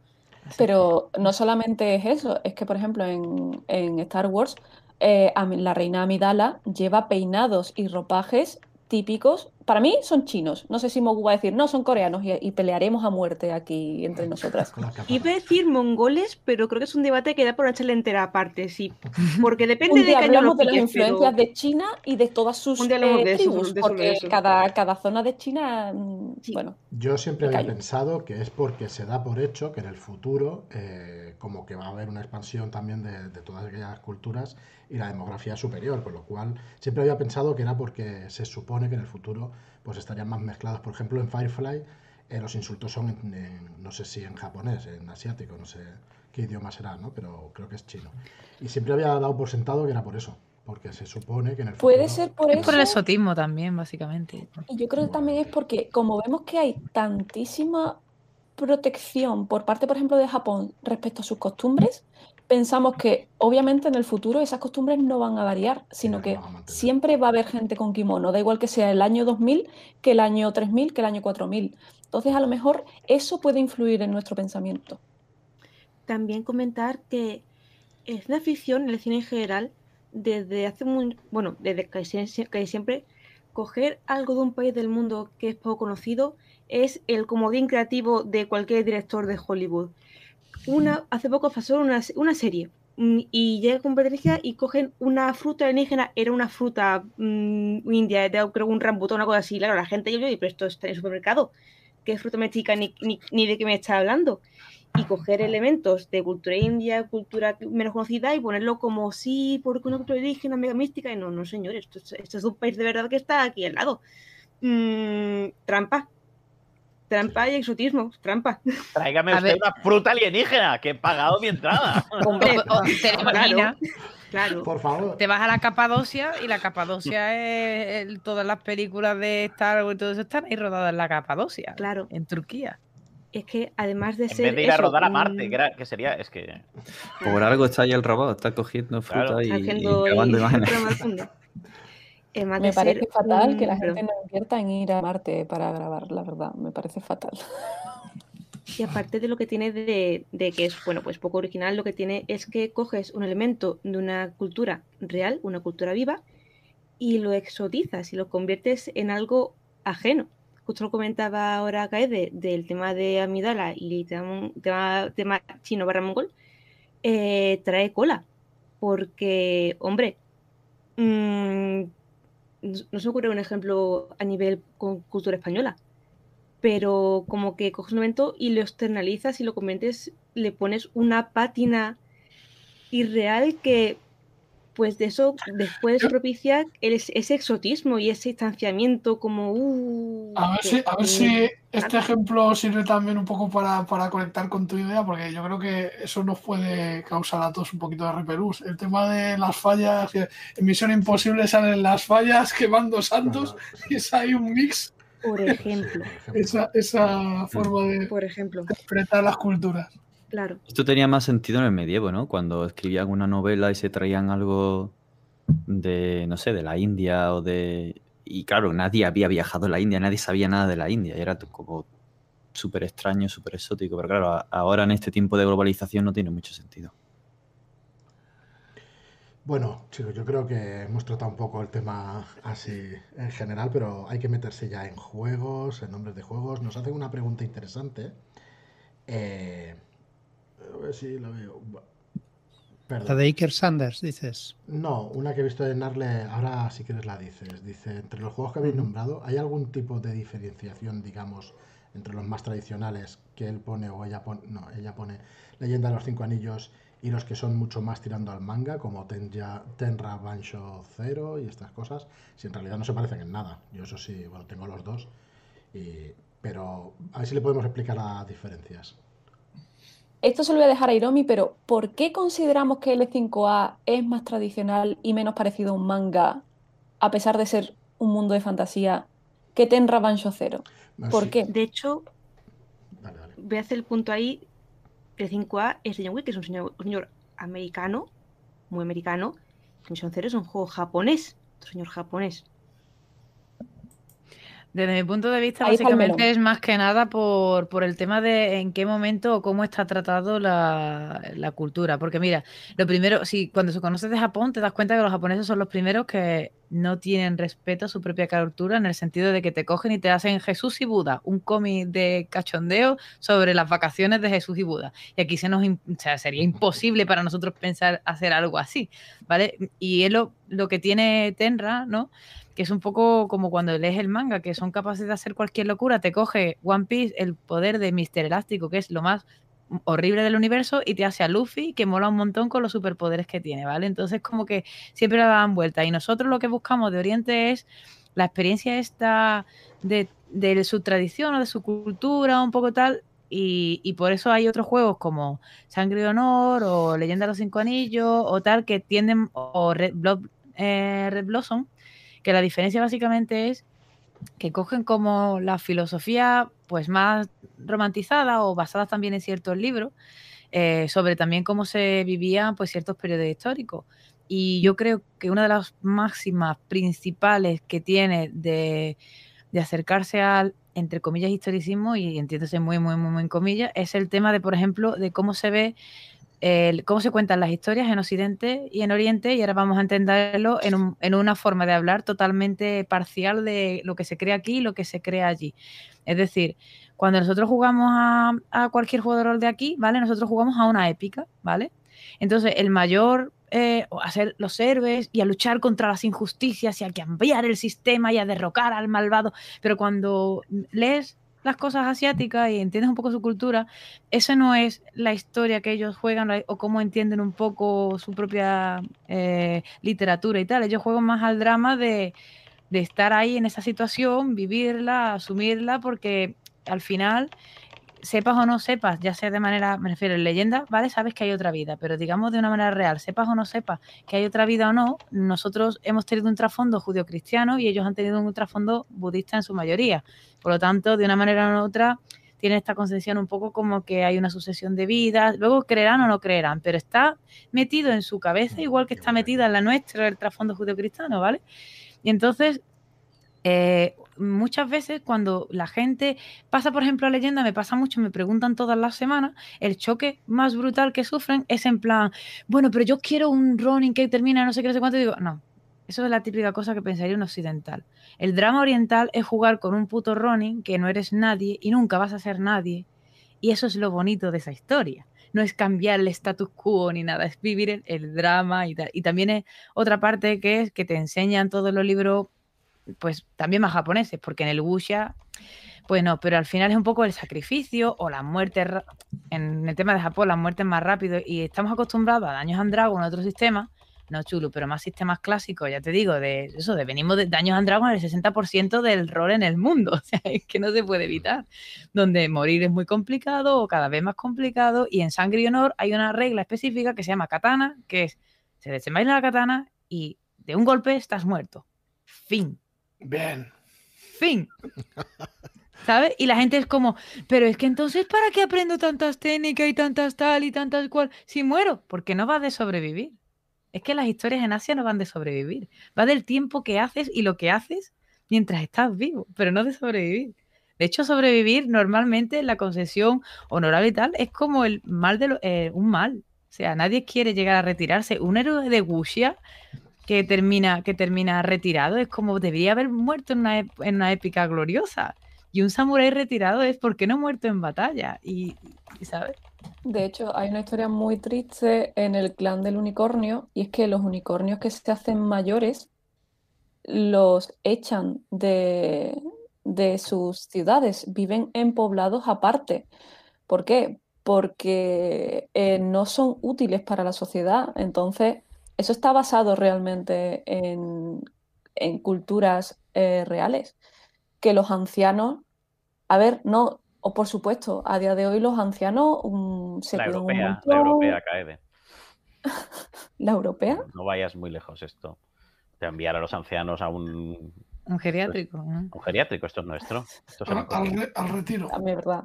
Pero no solamente es eso, es que por ejemplo en, en Star Wars eh, la reina Amidala lleva peinados y ropajes típicos para mí son chinos. No sé si Mogu va a decir, no, son coreanos y, pelearemos a muerte aquí entre nosotras. Iba a decir mongoles, pero creo que es un debate que da por una charla entera aparte, sí. Porque depende de qué hablamos de las influencias de China y de todas sus eh, tribus, porque cada, cada zona de China, mm, bueno. Yo siempre había pensado que es porque se da por hecho que en el futuro, eh, como que va a haber una expansión también de, de todas aquellas culturas y la demografía superior, con lo cual siempre había pensado que era porque se supone que en el futuro pues estarían más mezclados. Por ejemplo, en Firefly eh, los insultos son, en, no sé si en japonés, en asiático, no sé qué idioma será, ¿no? Pero creo que es chino. Y siempre había dado por sentado que era por eso, porque se supone que en el futuro... Puede ser por eso. Es por el exotismo también, básicamente. Y yo creo que también es porque, como vemos que hay tantísima protección por parte, por ejemplo, de Japón respecto a sus costumbres, pensamos que obviamente en el futuro esas costumbres no van a variar, sino que siempre va a haber gente con kimono, da igual que sea el año 2000, que el año 3000, que el año 4000. Entonces, a lo mejor eso puede influir en nuestro pensamiento. También comentar que es una ficción, el cine en general, desde hace muy, bueno, desde casi, siempre, coger algo de un país del mundo que es poco conocido es el comodín creativo de cualquier director de Hollywood una, hace poco pasó una, una serie mm, y llega con Patricia y cogen una fruta alienígena, era una fruta mm, india, creo un rambutón, una cosa así. Claro, la gente yo digo, pero esto está en el supermercado, ¿qué fruta mexicana ni, ni, ni, de qué me está hablando? Y coger elementos de cultura india, cultura menos conocida y ponerlo como sí, porque una cultura indígena mega mística. Y no, no, señor, esto, esto es un país de verdad que está aquí al lado. Mm, trampa, Trampa y exotismo, trampa. Tráigame usted una fruta alienígena, que he pagado mi entrada. Hombre, te claro, claro. Por favor. Te vas a la Capadocia y la Capadocia es. todas las películas de Star Wars y todo eso están ahí rodadas en la Capadocia. Claro. En Turquía. Es que además de ser. En vez de ir a rodar a Marte, que, sería. Es que. Por algo está ahí el robot, está cogiendo fruta y, y, grabando imágenes. me parece fatal que la gente no invierta en ir a Marte para grabar, la verdad, me parece fatal. Y aparte de lo que tiene de, que es, bueno, pues poco original, lo que tiene es que coges un elemento de una cultura real, una cultura viva, y lo exotizas y lo conviertes en algo ajeno. Justo lo comentaba ahora Kaede del tema de Amidala y tema, tema, chino barra mongol, eh, trae cola. Porque, hombre, mmm, no se me ocurre un ejemplo a nivel con cultura española, pero como que coges un evento y lo externalizas y lo conviertes, le pones una pátina irreal que pues de eso después propicia ese exotismo y ese distanciamiento como... Uh, a ver, si, a ver si este ejemplo sirve también un poco para, conectar con tu idea, porque yo creo que eso nos puede causar a todos un poquito de repelús. El tema de las fallas, en Misión Imposible salen las fallas quemando santos y es ahí un mix. Por ejemplo. esa, esa forma de, Por ejemplo. interpretar las culturas. Claro. Esto tenía más sentido en el medievo, ¿no? Cuando escribían una novela y se traían algo de, no sé, de la India o de... Y claro, nadie había viajado a la India, nadie sabía nada de la India, y era como súper extraño, súper exótico, pero claro, ahora en este tiempo de globalización no tiene mucho sentido. Bueno, chicos, yo creo que hemos tratado un poco el tema así en general, pero hay que meterse ya en juegos, en nombres de juegos. Nos hacen una pregunta interesante. Eh, a ver si la veo. La de Iker Sanders, dices. No, una que he visto de Narle, ahora si quieres la dices. Dice, entre los juegos que habéis nombrado, ¿hay algún tipo de diferenciación, digamos, entre los más tradicionales que él pone o ella pone, no, ella pone Leyenda de los Cinco Anillos y los que son mucho más tirando al manga, como Tenja, Tenra Bansho Zero y estas cosas, si en realidad no se parecen en nada. Yo eso sí, bueno, tengo los dos, pero a ver si le podemos explicar las diferencias. Esto se lo voy a dejar a Iromi, pero ¿por qué consideramos que L5A es más tradicional y menos parecido a un manga, a pesar de ser un mundo de fantasía, que Tenra Bansho Zero? ¿Por qué? De hecho, voy a hacer el punto ahí. El 5A es de John Wick, que es un señor, americano, muy americano. Mission Zero es un juego japonés, un señor japonés. Desde mi punto de vista, básicamente es más que nada por, el tema de en qué momento o cómo está tratado la, cultura. Porque mira, lo primero, si cuando se conoce de Japón, te das cuenta que los japoneses son los primeros que no tienen respeto a su propia cultura en el sentido de que te cogen y te hacen Jesús y Buda, un cómic de cachondeo sobre las vacaciones de Jesús y Buda. Y aquí se nos, o sea, sería imposible para nosotros pensar hacer algo así, ¿vale? Y es lo, lo que tiene Tenra, ¿no? que es un poco como cuando lees el manga, que son capaces de hacer cualquier locura, te coge One Piece el poder de Mister Elástico, que es lo más horrible del universo, y te hace a Luffy, que mola un montón con los superpoderes que tiene, ¿vale? Entonces como que siempre la dan vuelta. Y nosotros lo que buscamos de Oriente es la experiencia esta de, su tradición o de su cultura, un poco tal, y, por eso hay otros juegos como Sangre y Honor o Leyenda de los Cinco Anillos o tal que tienden, o Red, eh, Red Blossom, que la diferencia básicamente es que cogen como la filosofía pues más romantizada o basada también en ciertos libros eh, sobre también cómo se vivían pues ciertos periodos históricos. Y yo creo que una de las máximas principales que tiene de, de acercarse al, entre comillas, historicismo, y entiéndose muy, muy, muy, muy en comillas, es el tema de, por ejemplo, de cómo se ve cómo se cuentan las historias en Occidente y en Oriente, y ahora vamos a entenderlo en, una forma de hablar totalmente parcial de lo que se crea aquí y lo que se crea allí. Es decir, cuando nosotros jugamos a, cualquier rol de aquí, ¿vale? Nosotros jugamos a una épica, ¿vale? Entonces, el mayor eh, a ser los héroes y a luchar contra las injusticias y a cambiar el sistema y a derrocar al malvado. Pero cuando lees las cosas asiáticas y entiendes un poco su cultura, esa no es la historia que ellos juegan o cómo entienden un poco su propia eh, literatura y tal. Ellos juegan más al drama de, de estar ahí en esa situación, vivirla, asumirla, porque al final sepas o no sepas, ya sea de manera, me refiero en leyenda, ¿vale? Sabes que hay otra vida, pero digamos de una manera real, sepas o no sepas que hay otra vida o no, nosotros hemos tenido un trasfondo judío-cristiano y ellos han tenido un trasfondo budista en su mayoría. Por lo tanto, de una manera u otra, tiene esta concepción un poco como que hay una sucesión de vidas, luego creerán o no creerán, pero está metido en su cabeza igual que está metida en la nuestra, el trasfondo judío-cristiano, ¿vale? Y entonces, eh, muchas veces cuando la gente pasa, por ejemplo, a leyenda, me pasa mucho, me preguntan todas las semanas, el choque más brutal que sufren es en plan, bueno, pero yo quiero un running que termina no sé qué, no sé cuánto, y digo, no, eso es la típica cosa que pensaría un occidental. El drama oriental es jugar con un puto running que no eres nadie y nunca vas a ser nadie. Y eso es lo bonito de esa historia. No es cambiar el status quo ni nada, es vivir el, el drama y tal. Y también es otra parte que es que te enseñan todos los libros pues también más japoneses, porque en el Wuxia, pues no, pero al final es un poco el sacrificio o la muerte, en el tema de Japón, la muerte es más rápido y estamos acostumbrados a daños and Dragon otro sistema, no chulo, pero más sistemas clásicos, ya te digo, de eso, de venimos de daños and Dragon el 60% del rol en el mundo, o sea, es que no se puede evitar, donde morir es muy complicado o cada vez más complicado y en Sangre y Honor hay una regla específica que se llama katana, que es, se desenvaina la katana y de un golpe estás muerto. Fin. Bien. Fin. ¿Sabes? Y la gente es como, pero es que entonces, ¿para qué aprendo tantas técnicas y tantas tal y tantas cual? Si muero, porque no va de sobrevivir. Es que las historias en Asia no van de sobrevivir. Va del tiempo que haces y lo que haces mientras estás vivo, pero no de sobrevivir. De hecho, sobrevivir normalmente en la concesión honorable y tal es como el mal de eh, un mal. O sea, nadie quiere llegar a retirarse. Un héroe de Wuxia que termina, que termina retirado. Es como debería haber muerto en una, en una épica gloriosa. Y un samurái retirado es porque no ha muerto en batalla. Y, ¿sabes? De hecho, hay una historia muy triste en el clan del unicornio y es que los unicornios que se hacen mayores los echan de, sus ciudades, viven en poblados aparte. ¿Por qué? Porque eh, no son útiles para la sociedad. Entonces, eso está basado realmente en, culturas eh, reales. Que los ancianos, a ver, no, o por supuesto, a día de hoy los ancianos um, se la europea, La europea, Caede. ¿La europea? No vayas muy lejos esto. De enviar a los ancianos a un... Un geriátrico. Un geriátrico, esto es nuestro. al, retiro. También verdad.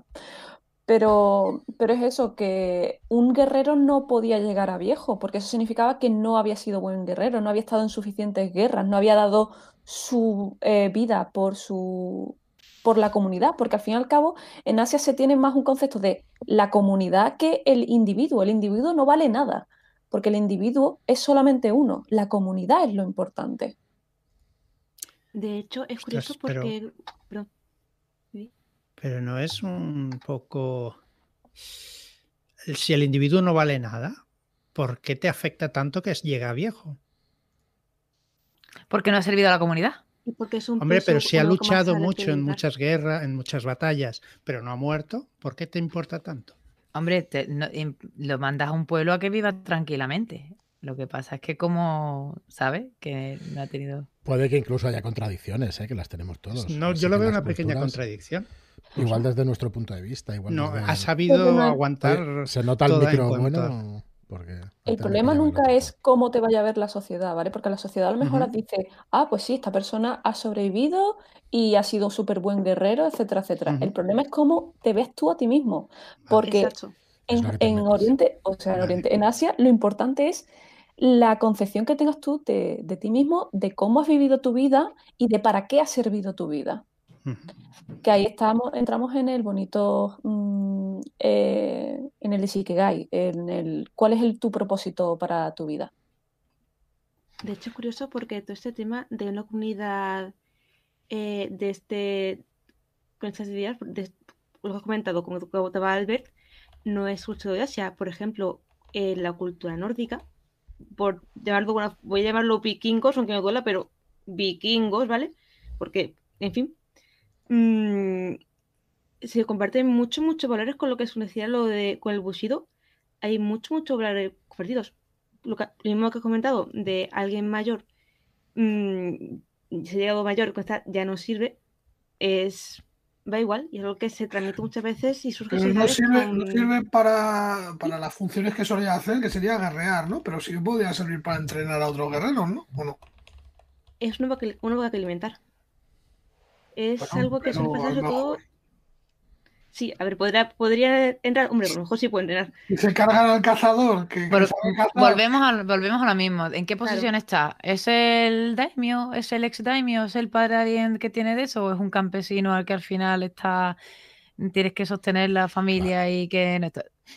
Pero, pero es eso, que un guerrero no podía llegar a viejo, porque eso significaba que no había sido buen guerrero, no había estado en suficientes guerras, no había dado su eh, vida por su, por la comunidad, porque al fin y al cabo en Asia se tiene más un concepto de la comunidad que el individuo. El individuo no vale nada, porque el individuo es solamente uno, la comunidad es lo importante. De hecho, es curioso porque... Pero, pero no es un poco... Si el individuo no vale nada, ¿por qué te afecta tanto que llega viejo? Porque no ha servido a la comunidad. Hombre, pero si ha luchado mucho en muchas guerras, en muchas batallas, pero no ha muerto, ¿por qué te importa tanto? Hombre, lo mandas a un pueblo a que viva tranquilamente. Lo que pasa es que como, ¿sabes? Que no ha tenido... Puede que incluso haya contradicciones, ¿eh? que las tenemos todos. No, yo lo veo una pequeña contradicción. Igual desde nuestro punto de vista. Igual no, ha sabido aguantar. Se nota el micro bueno el problema nunca es cómo te vaya a ver la sociedad, ¿vale? Porque la sociedad a lo mejor dice, ah, pues sí, esta persona ha sobrevivido y ha sido un súper buen guerrero, etcétera, etcétera. El problema es cómo te ves tú a ti mismo. Porque en, Oriente, o sea, en Oriente, en Asia, lo importante es la concepción que tengas tú de, ti mismo, de cómo has vivido tu vida y de para qué ha servido tu vida. Que ahí estamos, entramos en el bonito, mm, eh, en el Ishikegai, en el cuál es el, tu propósito para tu vida. De hecho, es curioso porque todo este tema de una comunidad eh, de este, con estas ideas, de, lo has comentado, como comentaba Albert, no es justo de Asia. Por ejemplo, en la cultura nórdica, por llamarlo, voy a llamarlo vikingos, aunque me duela, pero vikingos, ¿vale? Porque, en fin, Mm, se comparten muchos, muchos valores con lo que es decía lo de con el Bushido. Hay muchos, muchos valores compartidos. Lo, mismo que he comentado de alguien mayor, mmm, se llegado mayor, que ya no sirve, es va igual y es algo que se transmite muchas veces y surge no sirve, no sirve para, para, las funciones que solía hacer que sería guerrear ¿no? pero sí podría servir para entrenar a otros guerreros ¿no? ¿o no? es una que, una que alimentar es algo que suele pasar sobre todo. Sí, a ver, podría, podría entrar. Hombre, a lo mejor sí puede entrar. Y se cargan al cazador. Que, volvemos, a, volvemos a lo mismo. ¿En qué posición está? ¿Es el daimio? ¿Es el ex daimio? ¿Es el padre alguien que tiene de eso? ¿O es un campesino al que al final está tienes que sostener la familia y que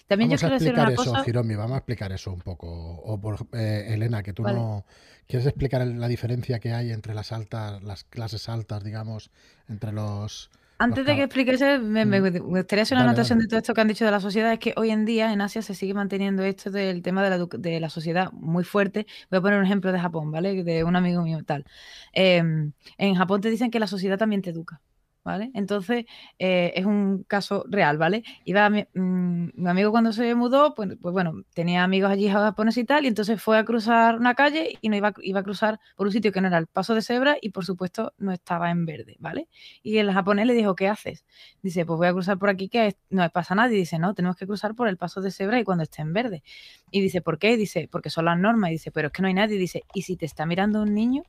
También vamos yo quiero a explicar decir una eso, cosa... vamos a explicar eso un poco. O por eh, Elena, que tú no quieres explicar la diferencia que hay entre las altas, las clases altas, digamos, entre los antes de que expliques, me, me, mm. gustaría hacer una anotación de todo esto que han dicho de la sociedad. Es que hoy en día en Asia se sigue manteniendo esto del tema de la, de la sociedad muy fuerte. Voy a poner un ejemplo de Japón, ¿vale? De un amigo mío tal. Em, en Japón te dicen que la sociedad también te educa. ¿Vale? Entonces, eh, es un caso real, ¿vale? Iba mi, mm, mi, amigo cuando se mudó, pues, pues, bueno, tenía amigos allí japoneses y tal, y entonces fue a cruzar una calle y no iba, iba a cruzar por un sitio que no era el paso de cebra y por supuesto no estaba en verde, ¿vale? Y el japonés le dijo, ¿qué haces? Dice, pues voy a cruzar por aquí que no pasa nada. Y dice, no, tenemos que cruzar por el paso de cebra y cuando esté en verde. Y dice, ¿por qué? Dice, porque son las normas. Y dice, pero es que no hay nadie. Y dice, ¿y si te está mirando un niño?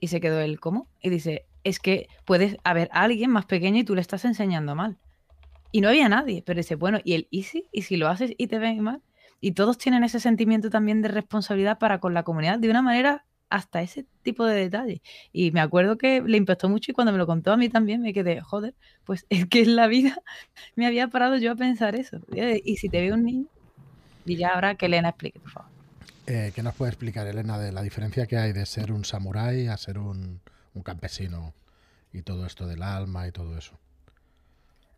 Y se quedó él, ¿cómo? Y dice, es que puedes haber alguien más pequeño y tú le estás enseñando mal. Y no había nadie, pero dice, bueno, ¿y el easy? ¿Y si lo haces y te ven mal? Y todos tienen ese sentimiento también de responsabilidad para con la comunidad de una manera hasta ese tipo de detalles. Y me acuerdo que le impactó mucho y cuando me lo contó a mí también me quedé, joder, pues es que en la vida me había parado yo a pensar eso. Y si te ve un niño, y ya ahora que Elena explique, por favor. Eh, ¿Qué nos puede explicar, Elena, de la diferencia que hay de ser un samurái a ser un, campesino y todo esto del alma y todo eso?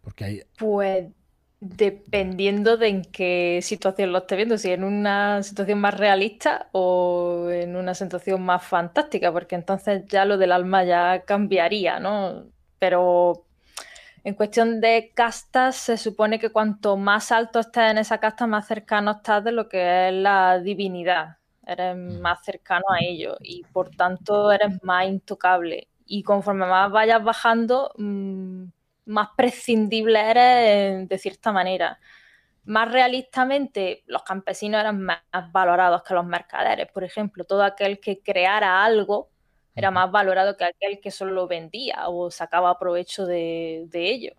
Porque hay... Pues Dependiendo de en qué situación lo esté viendo, si en una situación más realista o en una situación más fantástica, porque entonces ya lo del alma ya cambiaría, ¿no? Pero en cuestión de castas, se supone que cuanto más alto estés en esa casta, más cercano estás de lo que es la divinidad. Eres más cercano a ello y por tanto eres más intocable. Y conforme más vayas bajando, mm, más prescindible eres de cierta manera. Más realistamente, los campesinos eran más valorados que los mercaderes. Por ejemplo, todo aquel que creara algo era más valorado que aquel que solo lo vendía o sacaba provecho de, ello.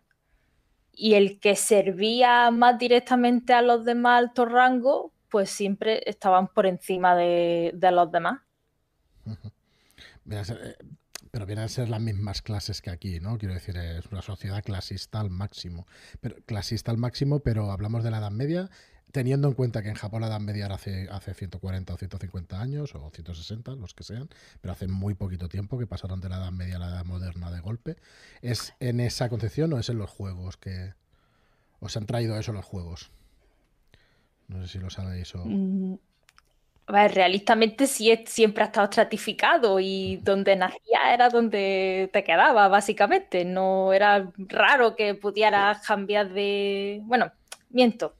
Y el que servía más directamente a los de más alto rango, pues siempre estaban por encima de, los demás pero vienen a ser las mismas clases que aquí, ¿no? Quiero decir, es una sociedad clasista al máximo. Pero, clasista al máximo, pero hablamos de la Edad Media, teniendo en cuenta que en Japón la Edad Media era hace, hace 140 o 150 años, o 160, los que sean, pero hace muy poquito tiempo que pasaron de la Edad Media a la Edad Moderna de golpe. ¿Es en esa concepción o es en los juegos que os han traído eso los juegos? No sé si lo sabéis o... Mm, realistamente sí, siempre ha estado estratificado y donde nacía era donde te quedaba, básicamente. No era raro que pudieras cambiar de... Bueno, miento,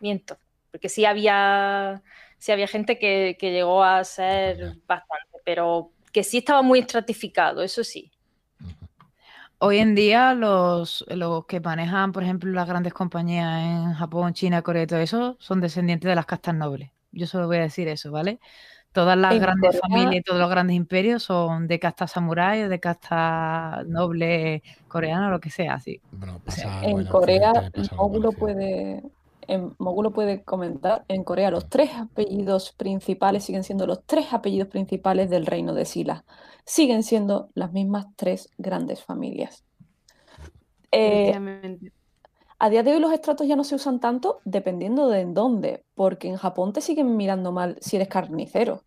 miento, porque sí había, sí había gente que, llegó a ser bastante, pero que sí estaba muy estratificado, eso sí. Hoy en día los, los que manejan, por ejemplo, las grandes compañías en Japón, China, Corea y todo eso, son descendientes de las castas nobles. Yo solo voy a decir eso, ¿vale? Todas las grandes familias y todos los grandes imperios son de casta samurái o de casta noble coreana o lo que sea, así. en Corea, Mogulo puede, en Mogulo puede comentar, en Corea los tres apellidos principales siguen siendo los tres apellidos principales del reino de Sila. Siguen siendo las mismas tres grandes familias. Eh, a día de hoy los estratos ya no se usan tanto dependiendo de en dónde, porque en Japón te siguen mirando mal si eres carnicero,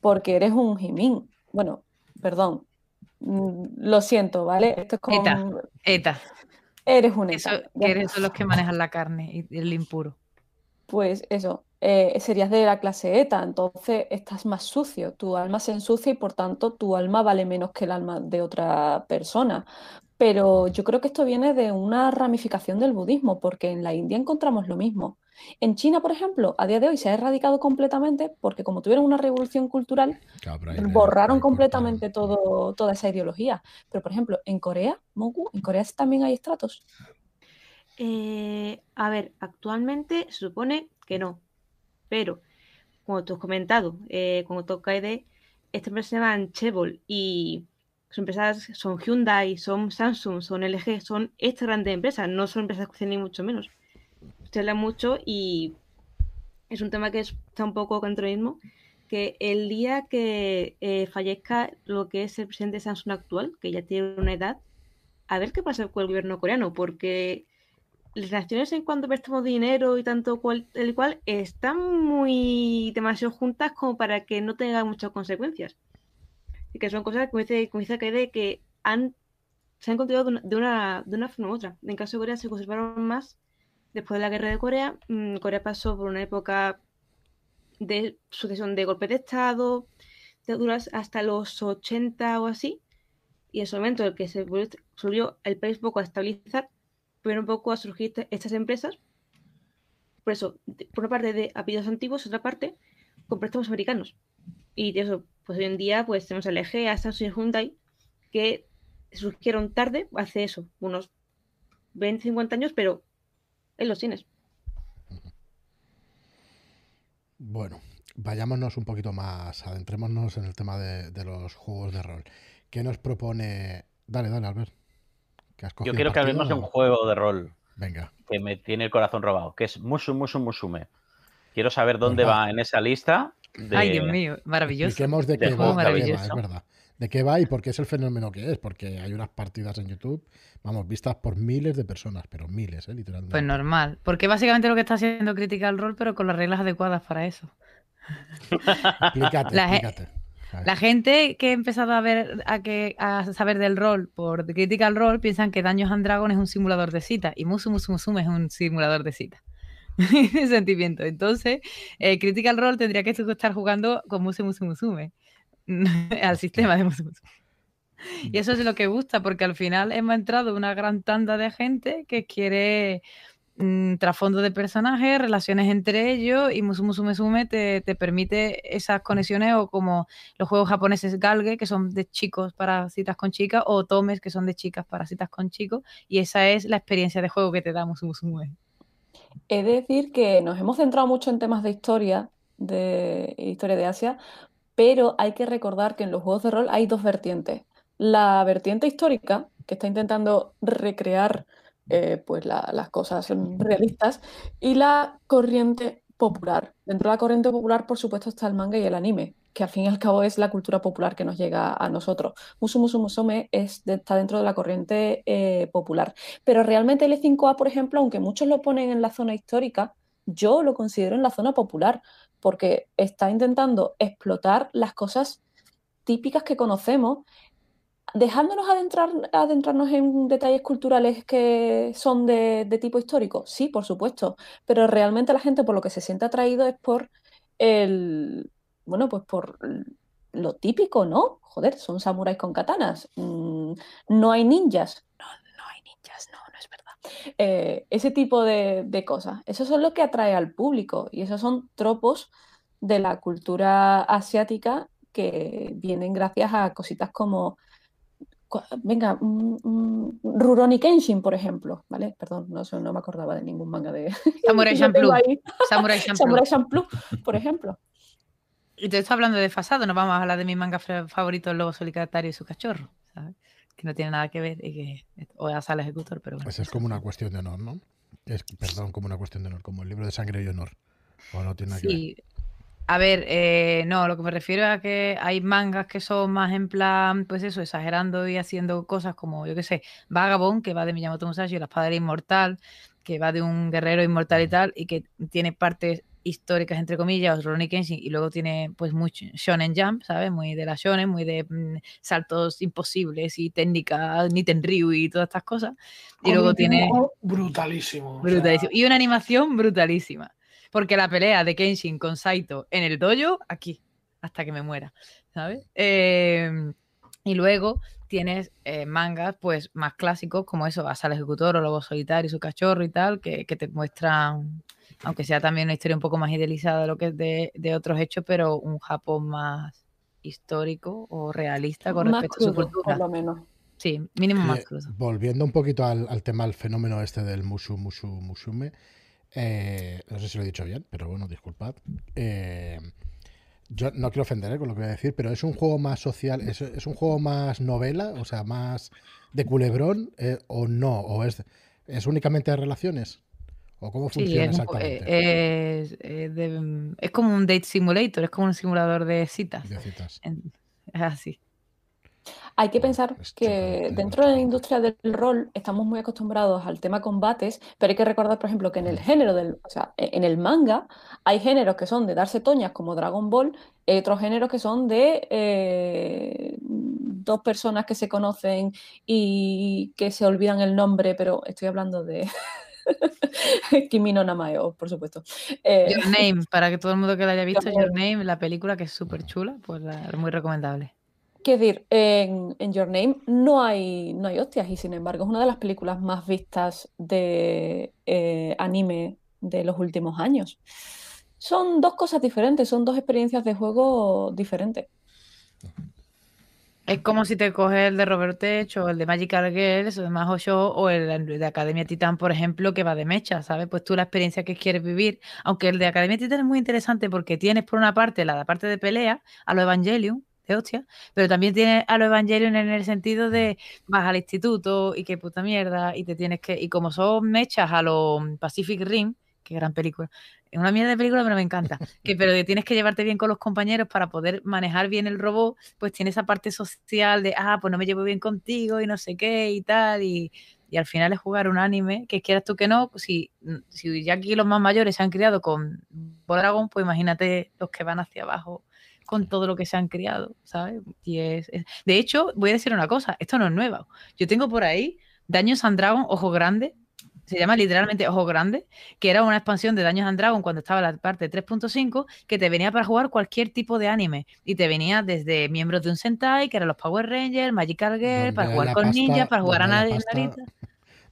porque eres un jimin. Bueno, perdón, mm, lo siento, ¿vale? Esto es como... Eta, eta. Eres un eta. que eres los que manejan la carne y el impuro. Pues eso, eh, serías de la clase ETA, entonces estás más sucio, tu alma se ensucia y por tanto tu alma vale menos que el alma de otra persona. Pero yo creo que esto viene de una ramificación del budismo, porque en la India encontramos lo mismo. En China, por ejemplo, a día de hoy se ha erradicado completamente porque como tuvieron una revolución cultural, borraron completamente todo, toda esa ideología. Pero, por ejemplo, en Corea, Moku, en Corea también hay estratos. Eh, a ver, actualmente se supone que no, pero como tú has comentado, eh, como toca de, esta empresa se llama Chevol y son empresas, son Hyundai, son Samsung, son LG, son estas grandes empresas, no son empresas que ni mucho menos. Se habla mucho y es un tema que está un poco contra mismo, que el día que eh, fallezca lo que es el presidente de Samsung actual, que ya tiene una edad, a ver qué pasa con el gobierno coreano, porque las relaciones en cuanto prestamos dinero y tanto cual, el cual están muy demasiado juntas como para que no tenga muchas consecuencias y que son cosas, como dice, como dice que han, se han continuado de una, de una, forma u otra. En caso de Corea se conservaron más después de la guerra de Corea. Mm, Corea pasó por una época de sucesión de golpes de Estado, de duras hasta los 80 o así, y en ese momento en el que se volvió el país poco a estabilizar, pero un poco a surgir estas empresas. Por eso, por una parte de apellidos antiguos, otra parte con préstamos americanos. Y de eso, pues hoy en día pues tenemos a LG, a Samsung y Hyundai que surgieron tarde, hace eso, unos 20, 50 años, pero él los tienes. Bueno, vayámonos un poquito más, adentrémonos en el tema de, los juegos de rol. ¿Qué nos propone? Dale, dale, Albert. Yo quiero que hablemos de un juego de rol. Venga. Que me tiene el corazón robado, que es Musu Musu Musume. Quiero saber dónde va en esa lista Ay, Dios mío, maravilloso. de qué va, es verdad. De qué va y por qué es el fenómeno que es, porque hay unas partidas en YouTube, vamos, vistas por miles de personas, pero miles, ¿eh? literalmente. Pues normal, porque básicamente lo que está haciendo crítica al rol, pero con las reglas adecuadas para eso. explícate, explícate. La gente que ha empezado a ver a que a saber del rol por Critical Role piensan que Daños and Dragon es un simulador de cita y Musu Musu Musume es un simulador de cita. sentimiento. Entonces, eh, Critical Role tendría que estar jugando con Musu Musu Musume al sistema de Musu. Y eso es lo que gusta, porque al final hemos entrado una gran tanda de gente que quiere Mm, trasfondo de personajes, relaciones entre ellos y Musume Sume te, te, permite esas conexiones o como los juegos japoneses Galge que son de chicos para citas con chicas o Tomes que son de chicas para citas con chicos y esa es la experiencia de juego que te da Musume Sume. He de decir que nos hemos centrado mucho en temas de historia, de historia de Asia, pero hay que recordar que en los juegos de rol hay dos vertientes. La vertiente histórica, que está intentando recrear eh, pues las cosas realistas, y la corriente popular. Dentro de la corriente popular, por supuesto, está el manga y el anime, que al fin y al cabo es la cultura popular que nos llega a nosotros. Musu Musu Musume es está dentro de la corriente eh, popular. Pero realmente el E5A, por ejemplo, aunque muchos lo ponen en la zona histórica, yo lo considero en la zona popular, porque está intentando explotar las cosas típicas que conocemos dejándonos adentrar, adentrarnos en detalles culturales que son de, tipo histórico, sí, por supuesto, pero realmente la gente por lo que se siente atraído es por el, bueno, pues por lo típico, ¿no? Joder, son samuráis con katanas, mm, no hay ninjas, no, no hay ninjas, no es verdad. Eh, ese tipo de, de cosas, eso es lo que atrae al público y esos son tropos de la cultura asiática que vienen gracias a cositas como venga, un, Rurouni Kenshin, por ejemplo, ¿vale? Perdón, no, no me acordaba de ningún manga de... Samurai Champloo. Samurai Champloo. por ejemplo. Y te estoy hablando de fasado, no vamos a hablar de mi manga favorito, el lobo solitario y su cachorro, ¿sabes? Que no tiene nada que ver y que... O a sala ejecutor, pero bueno. Pues es como una cuestión de honor, ¿no? Es, perdón, como una cuestión de honor, como el libro de sangre y honor. O no tiene nada que ver. A ver, eh, no, lo que me refiero es a que hay mangas que son más en plan, pues eso, exagerando y haciendo cosas como, yo qué sé, Vagabond, que va de Miyamoto Musashi, La espada inmortal, que va de un guerrero inmortal y tal, y que tiene partes históricas, entre comillas, Ronnie Kenshin, y luego tiene pues mucho Shonen Jump, ¿sabes? Muy de la Shonen, muy de mm, saltos imposibles y técnicas, Niten Ryu y todas estas cosas. Y luego tiene... Brutalísimo. Brutalísimo. Y una animación brutalísima. Porque la pelea de Kenshin con Saito en el dojo, aquí, hasta que me muera, ¿sabes? Em, y luego tienes eh, mangas pues más clásicos como eso, Vas al Ejecutor o Lobo Solitario y su cachorro y tal, que, te muestran, aunque sea también una historia un poco más idealizada de lo que es de, otros hechos, pero un Japón más histórico o realista con respecto a su cultura. Por lo menos. Sí, mínimo más crudo. Volviendo un poquito al, al, tema, al fenómeno este del Musu Musu Musume, eh, no sé si lo he dicho bien, pero bueno, disculpad. Eh, yo no quiero ofender eh, con lo que voy a decir, pero es un juego más social, es, un juego más novela, o sea, más de culebrón, o no, o es, es únicamente de relaciones. ¿O cómo funciona exactamente? Es, es, como un date simulator, es como un simulador de citas. De citas. es así. Hay que pensar que dentro de la industria del rol estamos muy acostumbrados al tema combates, pero hay que recordar, por ejemplo, que en el género del, o sea, e-, en el manga hay géneros que son de darse toñas como Dragon Ball, y otros géneros que son de eh, dos personas que se conocen y que se olvidan el nombre, pero estoy hablando de Kimi no Namae, por supuesto. Eh, Your Name, para que todo el mundo que la haya visto, Your Name, la película que es súper chula, pues es muy recomendable. Quiero decir, en, Your Name no hay, no hay hostias y sin embargo es una de las películas más vistas de eh, anime de los últimos años. Son dos cosas diferentes, son dos experiencias de juego diferentes. Es como si te coges el de Robert Tech o el de Magical Girls o de Majo Show o el de Academia Titan, por ejemplo, que va de mecha, ¿sabes? Pues tú la experiencia que quieres vivir, aunque el de Academia Titan es muy interesante porque tienes por una parte la parte de pelea, a lo Evangelion, de hostia, pero también tiene a los Evangelion en el sentido de vas al instituto y qué puta mierda, y te tienes que, y como son mechas a los Pacific Rim, qué gran película, es una mierda de película, pero me encanta, que pero tienes que llevarte bien con los compañeros para poder manejar bien el robot, pues tiene esa parte social de, ah, pues no me llevo bien contigo y no sé qué y tal, y, y al final es jugar un anime, que quieras tú que no, si, si ya aquí los más mayores se han criado con Dragon, pues imagínate los que van hacia abajo con todo lo que se han criado, ¿sabes? Y es, De hecho, voy a decir una cosa, esto no es nuevo. Yo tengo por ahí Daños and Dragon, Ojo Grande, se llama literalmente Ojo Grande, que era una expansión de Daños and Dragon cuando estaba la parte 3.5, que te venía para jugar cualquier tipo de anime. Y te venía desde miembros de un Sentai, que eran los Power Rangers, Magical Girl, para jugar con ninjas, para jugar a nadie.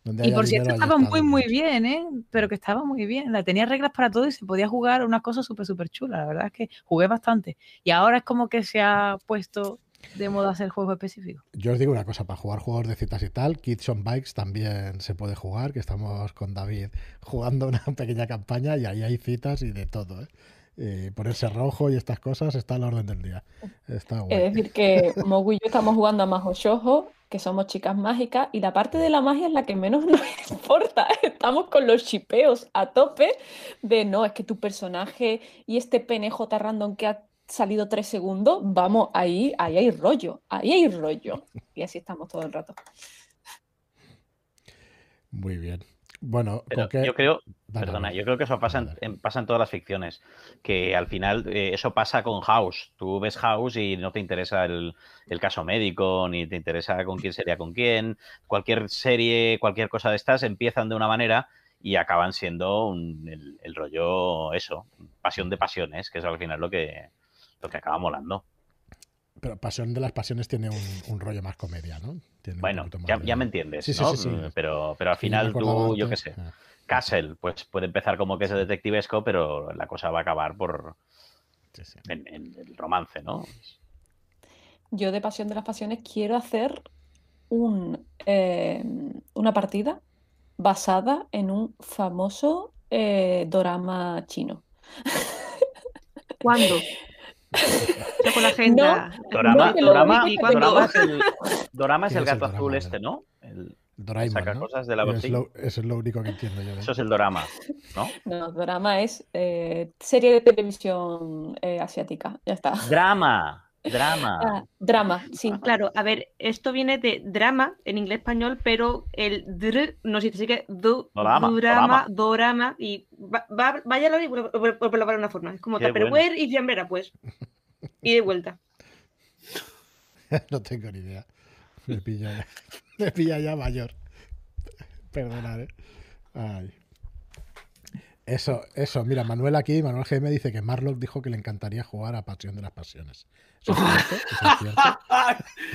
Y por cierto, estaba muy, muy bien, ¿eh? Pero que estaba muy bien. La tenía reglas para todo y se podía jugar una cosa súper, súper chula. La verdad es que jugué bastante. Y ahora es como que se ha puesto de moda hacer juegos específicos. Yo os digo una cosa, para jugar juegos de citas y tal, Kids on Bikes también se puede jugar, que estamos con David jugando una pequeña campaña y ahí hay citas y de todo, ¿eh? Y ponerse rojo y estas cosas está a la orden del día. Está Es decir, que Mogu y yo estamos jugando a Majo Shoujo que somos chicas mágicas y la parte de la magia es la que menos nos importa. Estamos con los chipeos a tope de no, es que tu personaje y este PNJ random que ha salido tres segundos, vamos, ahí, ahí hay rollo, ahí hay rollo. Y así estamos todo el rato. Muy bien. Bueno, yo creo, perdona, yo creo que eso pasa en, pasa en todas las ficciones, que al final eh, eso pasa con House. Tú ves House y no te interesa el, caso médico, ni te interesa con quién sería con quién. Cualquier serie, cualquier cosa de estas empiezan de una manera y acaban siendo el, rollo, eso, pasión de pasiones, que es al final lo que, lo que acaba molando. Pero Pasión de las Pasiones tiene un, rollo más comedia, ¿no? bueno, ya, me entiendes, ¿no? Mm, pero, pero al final tú, yo qué sé, ah. Castle, pues puede empezar como que es detectivesco, pero la cosa va a acabar por en, el romance, ¿no? Yo de Pasión de las Pasiones quiero hacer un, eh, una partida basada en un famoso eh, drama chino. ¿Cuándo? con la agenda. Dorama, Dorama, Dorama, es el, Dorama es el gato azul este, ¿no? El, Doraemon, saca ¿no? cosas de la es lo, Eso es lo único que entiendo yo. Eso es el Dorama, ¿no? No, Dorama es eh, serie de televisión eh, asiática. Ya está. Drama. Drama. Ah, drama, sí. Claro, a ver, esto viene de drama en inglés español, pero el dr no sé si que du, dorama, drama, dorama, y va, va, vaya la por, por, por una forma. Es como Tupperware bueno. y fiambera, pues. Y de vuelta. no tengo ni idea. Me pilla ya, me pilla ya mayor. Perdonad, ¿eh? Ay. Eso, eso, mira, Manuel aquí, Manuel GM dice que Marlock dijo que le encantaría jugar a Pasión de las Pasiones. ¿Eso es cierto?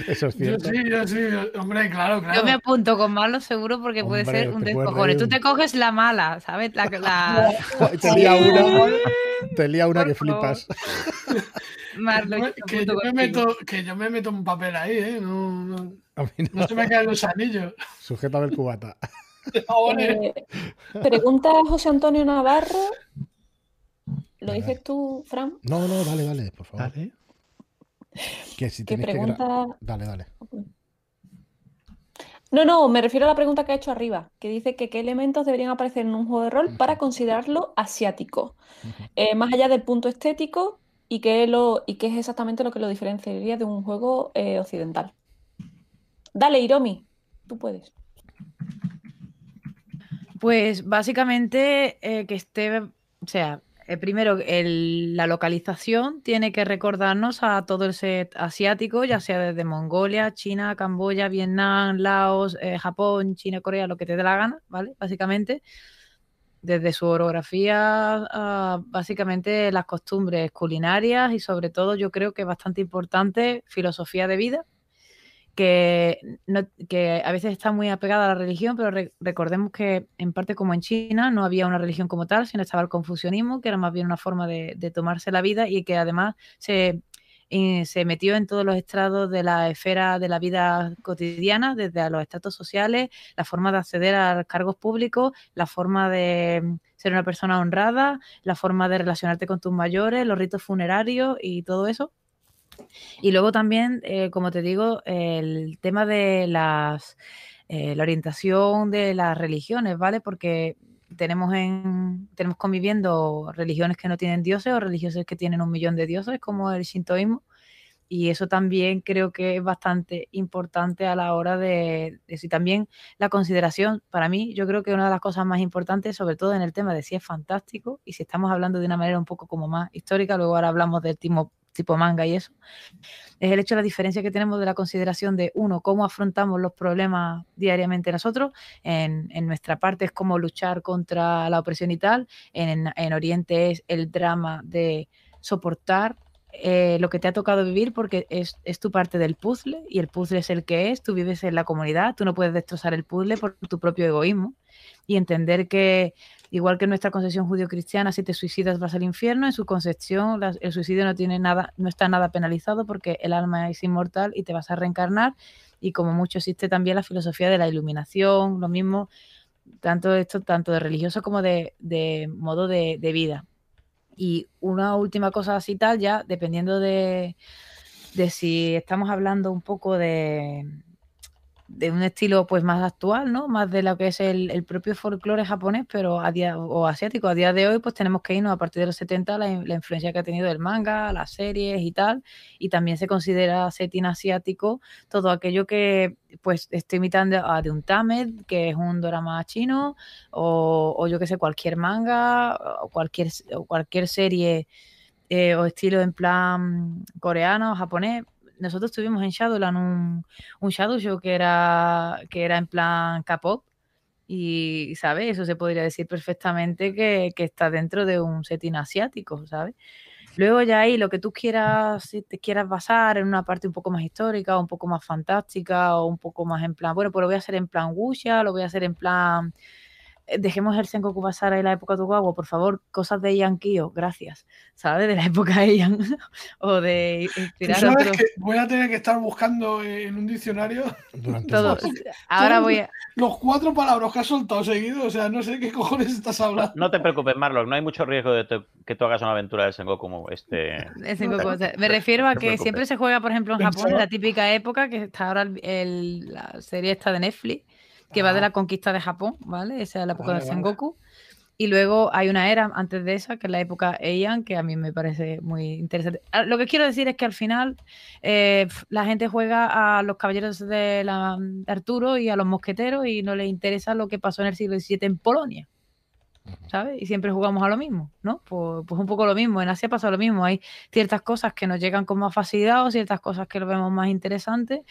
¿Eso es cierto? sí, yo sí, hombre, claro, claro. Yo me apunto con Marlock seguro porque puede ser un descojone. Tú te coges la mala, ¿sabes? La, la... te lía una, te lía una que flipas. Marlock, que, yo me meto, que yo me meto un papel ahí, ¿eh? No, no, no. no se me caen los anillos. Sujétame el cubata. Eh, pregunta José Antonio Navarro. ¿Lo dices tú, Fran? No, no, dale, dale, por favor. Dale. Que si ¿Qué pregunta... Dale, dale. No, no, me refiero a la pregunta que ha hecho arriba, que dice que qué elementos deberían aparecer en un juego de rol para considerarlo asiático, eh, más allá del punto estético y qué, lo, y qué es exactamente lo que lo diferenciaría de un juego eh, occidental. Dale, Iromi, tú puedes. Pues básicamente eh, que esté, o sea, eh, primero el, la localización tiene que recordarnos a todo el set asiático, ya sea desde Mongolia, China, Camboya, Vietnam, Laos, eh, Japón, China, Corea, lo que te dé la gana, ¿vale? Básicamente, desde su orografía, a, básicamente las costumbres culinarias y sobre todo yo creo que es bastante importante filosofía de vida que, no, que a veces está muy apegada a la religión, pero re, recordemos que en parte como en China no había una religión como tal, sino estaba el confucianismo, que era más bien una forma de, de tomarse la vida y que además se, eh, metió en todos los estrados de la esfera de la vida cotidiana, desde a los estatus sociales, la forma de acceder a cargos públicos, la forma de ser una persona honrada, la forma de relacionarte con tus mayores, los ritos funerarios y todo eso. Y luego también, eh, como te digo, el tema de las, eh, la orientación de las religiones, ¿vale? Porque tenemos, en, tenemos conviviendo religiones que no tienen dioses o religiones que tienen un millón de dioses, como el shintoísmo. Y eso también creo que es bastante importante a la hora de, de si también la consideración, para mí, yo creo que una de las cosas más importantes, sobre todo en el tema de si es fantástico y si estamos hablando de una manera un poco como más histórica, luego ahora hablamos del tipo tipo manga y eso, es el hecho de la diferencia que tenemos de la consideración de, uno, cómo afrontamos los problemas diariamente nosotros, en, nuestra parte es cómo luchar contra la opresión y tal, en, en Oriente es el drama de soportar eh, lo que te ha tocado vivir porque es, es, tu parte del puzzle y el puzzle es el que es, tú vives en la comunidad, tú no puedes destrozar el puzzle por tu propio egoísmo y entender que igual que en nuestra concepción judío-cristiana, si te suicidas vas al infierno, en su concepción el suicidio no tiene nada, no está nada penalizado porque el alma es inmortal y te vas a reencarnar y como mucho existe también la filosofía de la iluminación, lo mismo, tanto esto, tanto de religioso como de, de modo de, de vida. Y una última cosa así tal, ya dependiendo de, de si estamos hablando un poco de, de un estilo pues más actual, ¿no? Más de lo que es el, propio folclore japonés, pero a día, o asiático. A día de hoy, pues tenemos que irnos a partir de los 70 la, la influencia que ha tenido el manga, las series y tal. Y también se considera setting asiático todo aquello que pues esté imitando a de un Tamed, que es un drama chino, o, o yo que sé, cualquier manga, o cualquier, o cualquier serie eh, o estilo en plan coreano japonés nosotros tuvimos en Shadowland un, un Shadow Show que era, que era en plan K-pop. Y, ¿sabes? Eso se podría decir perfectamente que, está dentro de un setting asiático, ¿sabes? Luego ya ahí lo que tú quieras, si te quieras basar en una parte un poco más histórica, un poco más fantástica, o un poco más en plan, bueno, pues lo voy a hacer en plan wuxia, lo voy a hacer en plan dejemos el Sengoku pasar en la época de Tokugawa, por favor, cosas de Ian Kyo, gracias, ¿sabes? De la época de Ian, o de inspirar sabes que voy a tener que estar buscando en un diccionario Durante todo. Ahora voy a... Los cuatro palabras que has soltado seguido, o sea, no sé qué cojones estás hablando. No te preocupes, Marlon, no hay mucho riesgo de que tú hagas una aventura de Sengoku como este. Me refiero a que siempre se juega, por ejemplo, en Japón, en la típica época, que está ahora la serie esta de Netflix, que va de la conquista de Japón, ¿vale? Esa es la época de Sengoku. Y luego hay una era antes de esa, que es la época Heian, que a mí me parece muy interesante. Ah, lo que quiero decir es que al final eh, la gente juega a los caballeros de, la, Arturo y a los mosqueteros y no le interesa lo que pasó en el siglo XVII en Polonia. ¿sabes? Y siempre jugamos a lo mismo, ¿no? Pues, pues, un poco lo mismo. En Asia pasa lo mismo. Hay ciertas cosas que nos llegan con más facilidad o ciertas cosas que lo vemos más interesantes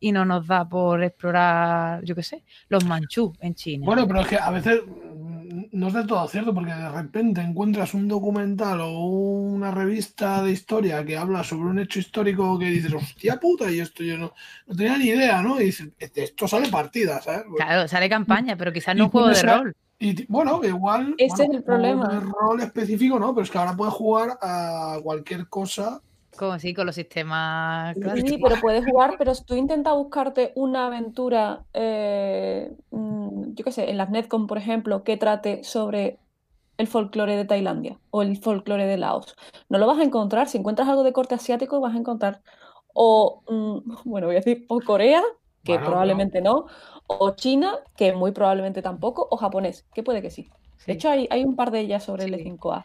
y no nos da por explorar, yo qué sé, los manchú en China. Bueno, pero es que a veces mm, no es de todo cierto, porque de repente encuentras un documental o una revista de historia que habla sobre un hecho histórico que dices, hostia puta, y esto yo no, no tenía ni idea, ¿no? Y dices, esto sale partida, ¿sabes? Claro, sale campaña, pero quizás no un juego de rol. Y bueno, igual. Ese es el problema. De rol específico, no, pero es que ahora puedes jugar a cualquier cosa como sí, con los sistemas. Sí, pero puedes jugar, pero si tú intentas buscarte una aventura, eh, mm, yo qué sé, en las Netcom, por ejemplo, que trate sobre el folclore de Tailandia o el folclore de Laos, no lo vas a encontrar. Si encuentras algo de corte asiático, vas a encontrar o, mm, bueno, voy a decir, o Corea, que probablemente no, o China, que muy probablemente tampoco, o japonés, que puede que sí. De hecho, hay, hay, un par de ellas sobre el E5A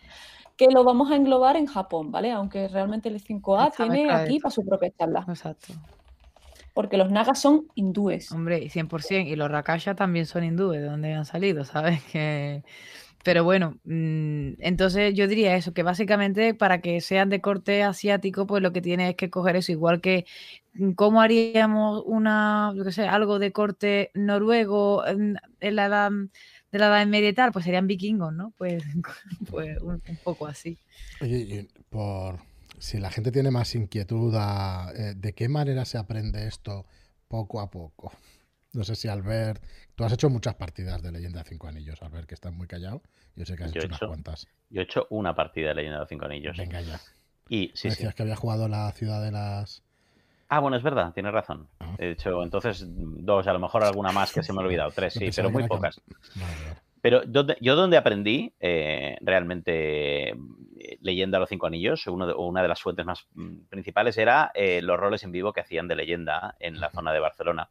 que lo vamos a englobar en Japón, ¿vale? Aunque realmente el 5A tiene aquí para su propia charla. Exacto. Porque los nagas son hindúes. Hombre, 100%. Y los rakasha también son hindúes, de donde han salido, ¿sabes? Que... Pero bueno, mm, entonces yo diría eso, que básicamente para que sean de corte asiático, pues lo que tiene es que coger eso, igual que mm, cómo haríamos una, yo qué sé, algo de corte noruego en la edad de la Edad Media y tal, pues serían vikingos, ¿no? Pues, pues un, poco así. Oye, por si la gente tiene más inquietud eh, de qué manera se aprende esto poco a poco. No sé si Albert, tú has hecho muchas partidas de Leyenda de Cinco Anillos, Albert, que estás muy callado. Yo sé que has hecho, unas cuantas. Yo he hecho una partida de Leyenda de Cinco Anillos. Venga ya. Y sí, Decías que había jugado la ciudad de las Ah, bueno, es verdad, tienes razón. Ah. De hecho, entonces dos, a lo mejor alguna más que se me ha olvidado, tres, sí, pero muy pocas. Pero yo donde aprendí eh, realmente eh, leyenda a los cinco anillos, una de las fuentes más mm, principales era eh, los roles en vivo que hacían de leyenda en la zona de Barcelona.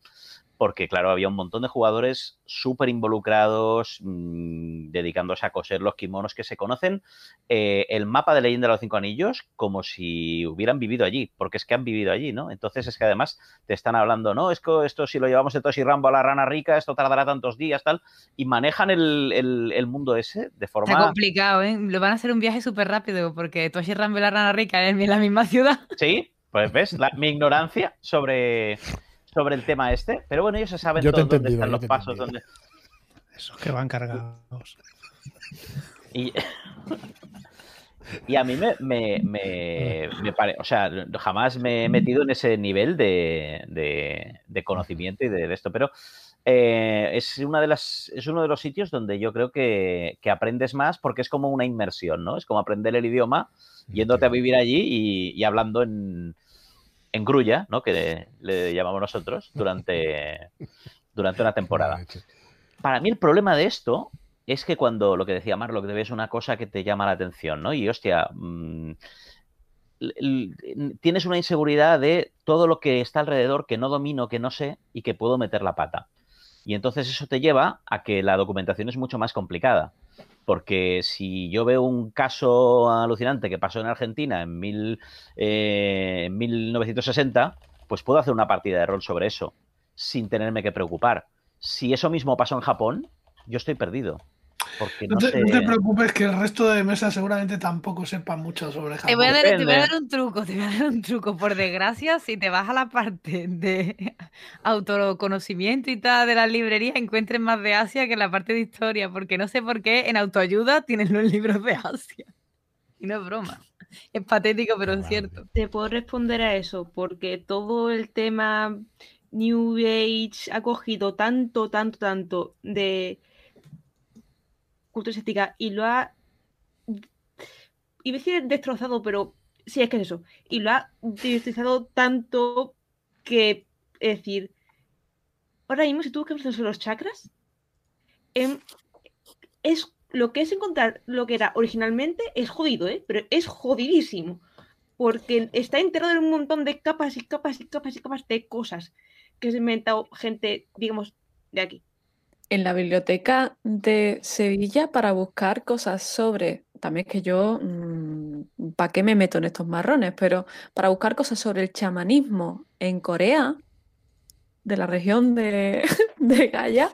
Porque claro, había un montón de jugadores súper involucrados, mmm, dedicándose a coser los kimonos que se conocen, eh, el mapa de leyenda de los cinco anillos como si hubieran vivido allí, porque es que han vivido allí, ¿no? Entonces es que además te están hablando, no, es que esto si lo llevamos de Toshi Rambo a la rana rica, esto tardará tantos días, tal, y manejan el, el, el mundo ese de forma... Está complicado, ¿eh? Lo van a hacer un viaje súper rápido, porque Toshi Rambo y la rana rica es en la misma ciudad. Sí, pues ves, la, mi ignorancia sobre sobre el tema este, pero bueno, ellos se saben Yo te todo dónde están los pasos, dónde... Esos que van cargados. Y, y a mí me, me, me, me pare- o sea, jamás me he metido en ese nivel de, de- de conocimiento y de, de esto, pero eh, es, una de las, es uno de los sitios donde yo creo que, que aprendes más porque es como una inmersión, ¿no? Es como aprender el idioma yéndote a vivir allí y, y hablando en, en grulla, ¿no? Que le, llamamos nosotros durante, durante una temporada. Para mí el problema de esto es que cuando lo que decía Marlo, que te ves una cosa que te llama la atención, ¿no? Y hostia, mm, tienes una inseguridad de todo lo que está alrededor que no domino, que no sé y que puedo meter la pata. Y entonces eso te lleva a que la documentación es mucho más complicada. Porque si yo veo un caso alucinante que pasó en Argentina en, mil, eh, en 1960, pues puedo hacer una partida de rol sobre eso sin tenerme que preocupar. Si eso mismo pasó en Japón, yo estoy perdido. Porque No no, te, sé. no te preocupes que el resto de mesas seguramente tampoco sepan mucho sobre Te voy, a Japón. dar, te voy a dar un truco, te voy a dar un truco. Por desgracia, si te vas a la parte de autoconocimiento y tal de las librerías, encuentres más de Asia que en la parte de historia, porque no sé por qué en autoayuda tienen los libros de Asia. Y no es broma. Es patético, pero es cierto. Te puedo responder a eso, porque todo el tema New Age ha cogido tanto, tanto, tanto de y lo ha, a decir destrozado, pero sí, es que es eso, y lo ha destrozado tanto que, es decir, ahora mismo si tú buscas sobre los chakras, em, es lo que es encontrar lo que era originalmente es jodido, ¿eh? Pero es jodidísimo. Porque está enterrado en un montón de capas y capas y capas y capas de cosas que se ha inventado gente, digamos, de aquí. En la biblioteca de Sevilla para buscar cosas sobre, también es que yo, ¿para qué me meto en estos marrones? Pero para buscar cosas sobre el chamanismo en Corea, de la región de, de Gaia,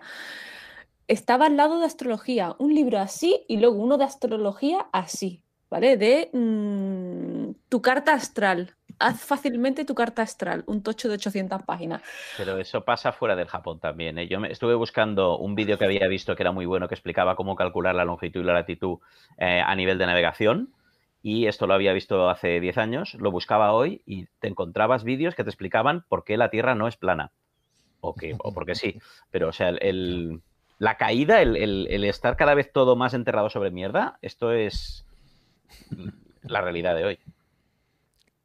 estaba al lado de astrología, un libro así y luego uno de astrología así, ¿vale? De mm, tu carta astral. Haz fácilmente tu carta astral, un tocho de 800 páginas. Pero eso pasa fuera del Japón también. ¿eh? Yo me estuve buscando un vídeo que había visto que era muy bueno, que explicaba cómo calcular la longitud y la latitud eh, a nivel de navegación. Y esto lo había visto hace 10 años, lo buscaba hoy y te encontrabas vídeos que te explicaban por qué la Tierra no es plana. O, que, o porque sí. Pero, o sea, la caída, el estar cada vez todo más enterrado sobre mierda, esto es la realidad de hoy.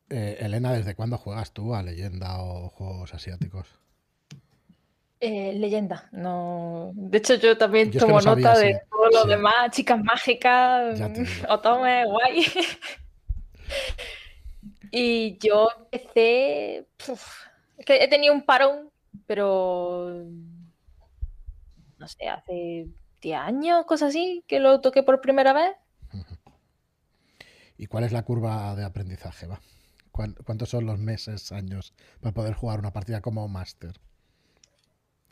Eh, Elena, ¿desde cuándo juegas tú a leyenda o juegos asiáticos? Eh, leyenda, no. De hecho, yo también Yo es que tomo sabía, nota de sí, todo lo sí. demás, chicas mágicas. Otome, guay. y yo empecé. puf, es que he tenido un parón, pero. No sé, hace 10 años, cosas así, que lo toqué por primera vez. ¿Y cuál es la curva de aprendizaje? Va? ¿Cuán- ¿Cuántos son los meses, años para poder jugar una partida como máster?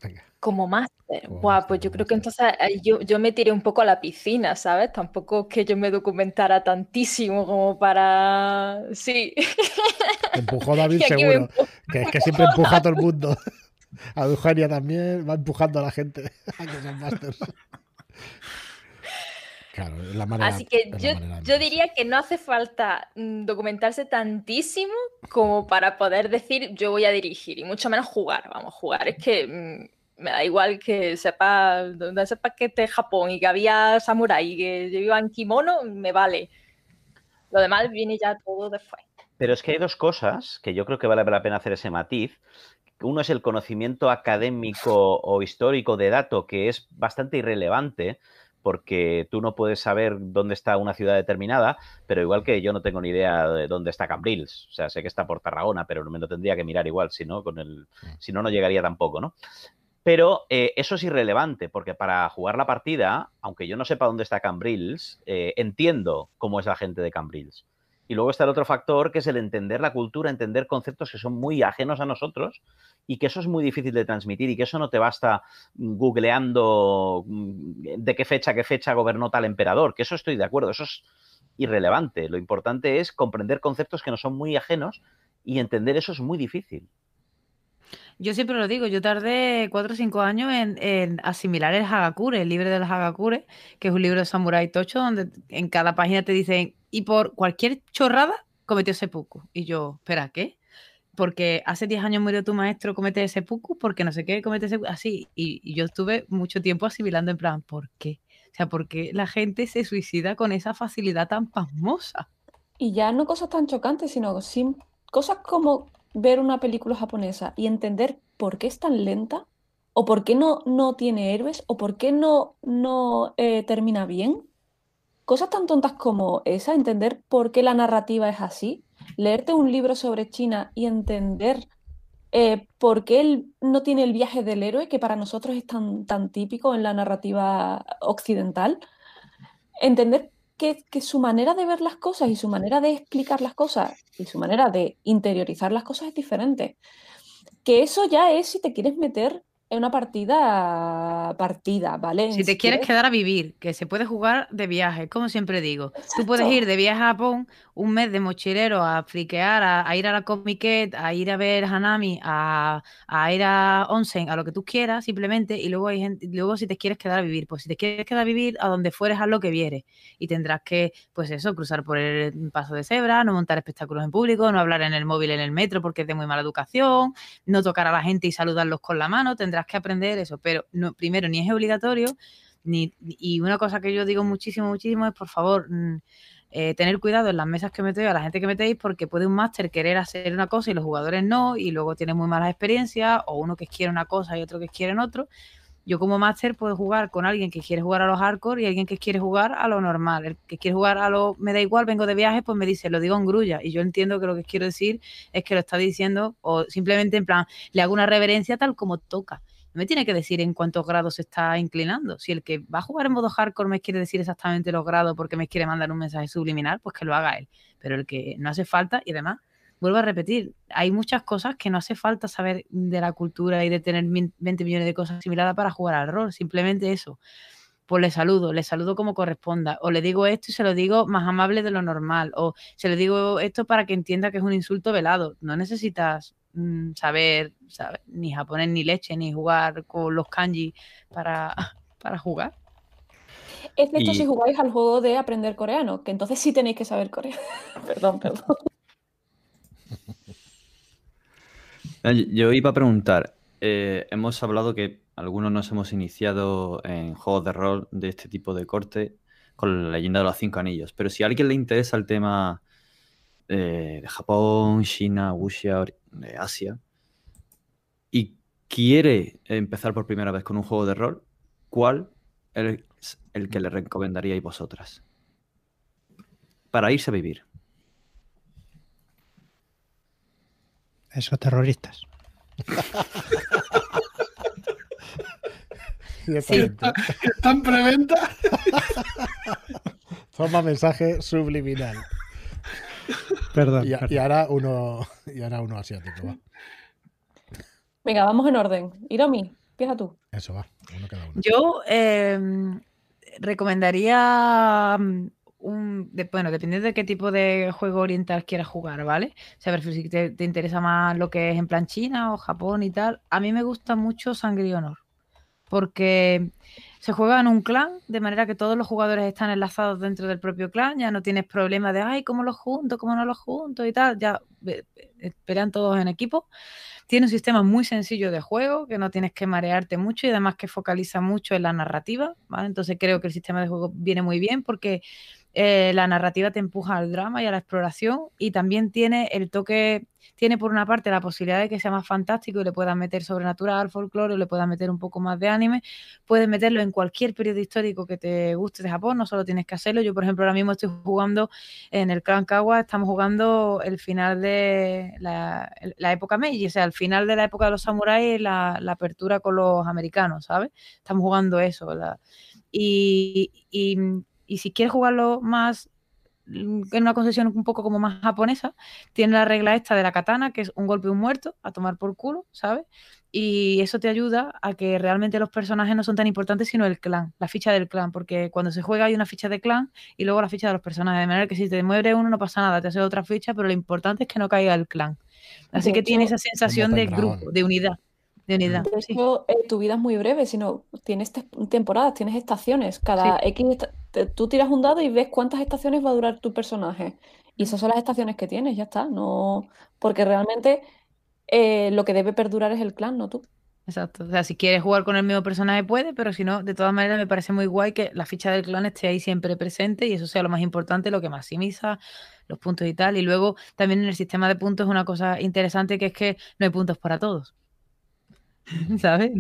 Venga. Como máster. Máster, pues yo creo que entonces ahí yo, yo me tiré un poco a la piscina, ¿sabes? Tampoco que yo me documentara tantísimo como para. Sí. Te empujó David seguro. Que es que siempre empuja a todo el mundo. A Eugenia también va empujando a la gente a que sean masters. Claro, la manera. Así que yo, yo diría que no hace falta mm, documentarse tantísimo como para poder decir yo voy a dirigir y mucho menos jugar. Vamos, jugar es que mm, me da igual que sepa, donde sepa que esté Japón y que había samurái y que yo iba en kimono, me vale. Lo demás viene ya todo después. Pero es que hay dos cosas que yo creo que vale la pena hacer ese matiz. Uno es el conocimiento académico o histórico de dato, que es bastante irrelevante, porque tú no puedes saber dónde está una ciudad determinada, pero igual que yo no tengo ni idea de dónde está Cambrils. O sea, sé que está por Tarragona, pero me lo tendría que mirar igual, si no, con el, mm. si no, no llegaría tampoco, ¿no? Pero eh, eso es irrelevante, porque para jugar la partida, aunque yo no sepa dónde está Cambrils, eh, entiendo cómo es la gente de Cambrils. Y luego está el otro factor, que es el entender la cultura, entender conceptos que son muy ajenos a nosotros y que eso es muy difícil de transmitir y que eso no te basta googleando mm, de qué fecha, qué fecha gobernó tal emperador, que eso estoy de acuerdo, eso es irrelevante. Lo importante es comprender conceptos que no son muy ajenos y entender eso es muy difícil. Yo siempre lo digo, yo tardé cuatro o cinco años en, asimilar el Hagakure, el libro del Hagakure, que es un libro de Samurai Tocho, donde en cada página te dicen, y por cualquier chorrada cometió seppuku. Y yo, espera, ¿qué? Porque hace 10 años murió tu maestro, comete seppuku, porque no sé qué, comete seppuku, así. Y, y, yo estuve mucho tiempo asimilando en plan, ¿por qué? O sea, ¿por qué la gente se suicida con esa facilidad tan pasmosa? Y ya no cosas tan chocantes, sino sin, cosas como ver una película japonesa y entender por qué es tan lenta, o por qué no, no tiene héroes, o por qué no, no eh, termina bien. Cosas tan tontas como esa, entender por qué la narrativa es así, leerte un libro sobre China y entender eh, por qué él no tiene el viaje del héroe, que para nosotros es tan, tan típico en la narrativa occidental. Entender que, su manera de ver las cosas y su manera de explicar las cosas y su manera de interiorizar las cosas es diferente. Que eso ya es si te quieres meter en una partida partida, ¿vale? Si te quieres quedar a vivir, que se puede jugar de viaje, como siempre digo. Tú puedes ir de viaje a Japón un mes de mochilero a friquear, a, ir a la Comiquet, a ir a ver Hanami, a, ir a Onsen, a lo que tú quieras, simplemente, y luego hay gente, luego si te quieres quedar a vivir, pues si te quieres quedar a vivir, a donde fueres, a lo que vieres. Y tendrás que, pues eso, cruzar por el paso de cebra, no montar espectáculos en público, no hablar en el móvil en el metro porque es de muy mala educación, no tocar a la gente y saludarlos con la mano, tendrás que aprender eso, pero no, primero ni es obligatorio, ni, y una cosa que yo digo muchísimo, muchísimo es, por favor, mm, eh, tener cuidado en las mesas que metéis, a la gente que metéis, porque puede un máster querer hacer una cosa y los jugadores no, y luego tiene muy malas experiencias, o uno que quiere una cosa y otro que quiere en otro. Yo como máster puedo jugar con alguien que quiere jugar a los hardcore y alguien que quiere jugar a lo normal. El que quiere jugar a lo me da igual, vengo de viaje, pues me dice, lo digo en grulla. Y yo entiendo que lo que quiero decir es que lo está diciendo o simplemente en plan, le hago una reverencia tal como toca me tiene que decir en cuántos grados se está inclinando. Si el que va a jugar en modo hardcore me quiere decir exactamente los grados porque me quiere mandar un mensaje subliminal, pues que lo haga él. Pero el que no hace falta, y además, vuelvo a repetir, hay muchas cosas que no hace falta saber de la cultura y de tener 20 millones de cosas asimiladas para jugar al rol. Simplemente eso. Pues le saludo, le saludo como corresponda. O le digo esto y se lo digo más amable de lo normal. O se le digo esto para que entienda que es un insulto velado. No necesitas Mm, saber, ni japonés ni leche, ni jugar con los kanji para, para jugar. Excepto si jugáis al juego de aprender coreano, que entonces sí tenéis que saber coreano. perdón, perdón. Yo iba a preguntar, eh, hemos hablado que algunos nos hemos iniciado en juegos de rol de este tipo de corte con la leyenda de los cinco anillos, pero si a alguien le interesa el tema eh, de Japón, China, Wuxia, de Asia, y quiere empezar por primera vez con un juego de rol, ¿cuál es el que le recomendaríais vosotras? Para irse a vivir. Esos terroristas. ¿Están preventa? Toma mensaje subliminal. Perdón. Y, ahora uno, y ahora uno asiático, va. Venga, vamos en orden. Iromi, empieza tú. Eso va, uno cada uno. Yo em, recomendaría mm, un, bueno, dependiendo de qué tipo de juego oriental quieras jugar, ¿vale? O sea, si te, te, interesa más lo que es en plan China o Japón y tal, a mí me gusta mucho Sangre y Honor, porque se juega en un clan, de manera que todos los jugadores están enlazados dentro del propio clan, ya no tienes problema de, ay, ¿cómo los junto? ¿Cómo no los junto? Y tal, ya esperan todos en equipo. Tiene un sistema muy sencillo de juego, que no tienes que marearte mucho y además que focaliza mucho en la narrativa, ¿vale? Entonces creo que el sistema de juego viene muy bien porque eh, la narrativa te empuja al drama y a la exploración y también tiene el toque, tiene por una parte la posibilidad de que sea más fantástico y le puedas meter sobrenatural, folclore, o le puedas meter un poco más de anime, puedes meterlo en cualquier periodo histórico que te guste de Japón, no solo tienes que hacerlo, yo por ejemplo ahora mismo estoy jugando en el Clan Kawa, estamos jugando el final de la, época Meiji, o sea, el final de la época de los samuráis, la, apertura con los americanos, ¿sabes? Estamos jugando eso, y, y si quieres jugarlo más mm, en una concesión un poco como más japonesa, tiene la regla esta de la katana, que es un golpe y un muerto, a tomar por culo, ¿sabes? Y eso te ayuda a que realmente los personajes no son tan importantes, sino el clan, la ficha del clan, porque cuando se juega hay una ficha de clan y luego la ficha de los personajes, de manera que si te muere uno no pasa nada, te hace otra ficha, pero lo importante es que no caiga el clan. Así que tiene esa sensación de grupo, de unidad de unidad. Eh, tu vida es muy breve, sino tienes temporadas, tienes estaciones. Cada X, tú tiras un dado y ves cuántas estaciones va a durar tu personaje. Y esas son las estaciones que tienes, ya está. No, porque realmente eh, lo que debe perdurar es el clan, no tú. Exacto. O sea, si quieres jugar con el mismo personaje puede, pero si no, de todas maneras me parece muy guay que la ficha del clan esté ahí siempre presente y eso sea lo más importante, lo que maximiza los puntos y tal. Y luego también en el sistema de puntos una cosa interesante que es que no hay puntos para todos. ¿sabes?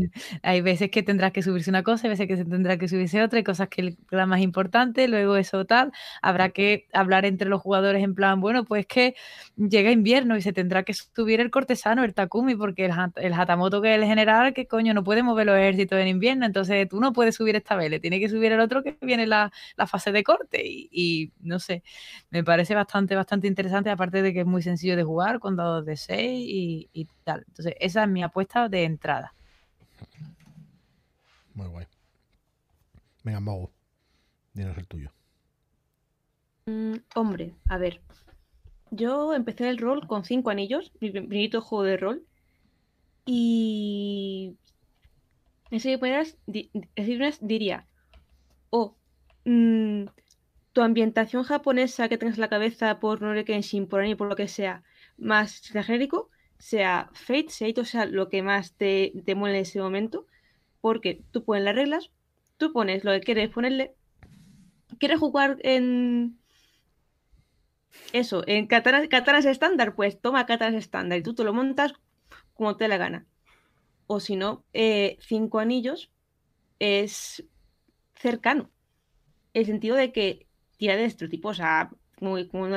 Hay veces que tendrás que subirse una cosa, hay veces que se tendrá que subirse otra, hay cosas que la más importante, luego eso tal, habrá que hablar entre los jugadores en plan, bueno, pues que llega invierno y se tendrá que subir el cortesano, el Takumi, porque el, el Hatamoto que es el general, que coño, no puede mover los ejércitos en invierno, entonces tú no puedes subir esta vez, le tiene que subir el otro que viene la, fase de corte y, no sé, me parece bastante, bastante interesante, aparte de que es muy sencillo de jugar con dados de 6 y, y tal. Entonces, esa es mi apuesta de entrada. Muy guay. Venga, Mago, dinos el tuyo. Mm, hombre, a ver. Yo empecé el rol con cinco anillos, mi primerito juego de rol. Y. En serio, diría: O mm, tu ambientación japonesa que tengas en la cabeza por Nore Kenshin, por anime, por lo que sea, más genérico, sea Fate, o sea, lo que más te, te mueve en ese momento porque tú pones las reglas, tú pones lo que quieres ponerle. ¿Quieres jugar en eso, en katanas, estándar? Pues toma katanas estándar y tú te lo montas como te la gana. O si no, eh, cinco anillos es cercano. El sentido de que tira de estereotipos, o sea, muy, como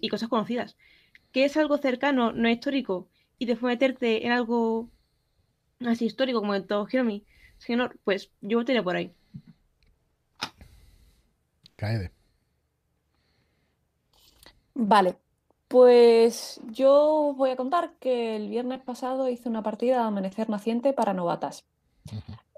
y cosas conocidas. Que es algo cercano, no histórico, y después meterte en algo así histórico como en todo Hiromi, señor, pues yo votaría por ahí. Caede. Vale, pues yo voy a contar que el viernes pasado hice una partida de Amanecer Naciente para novatas.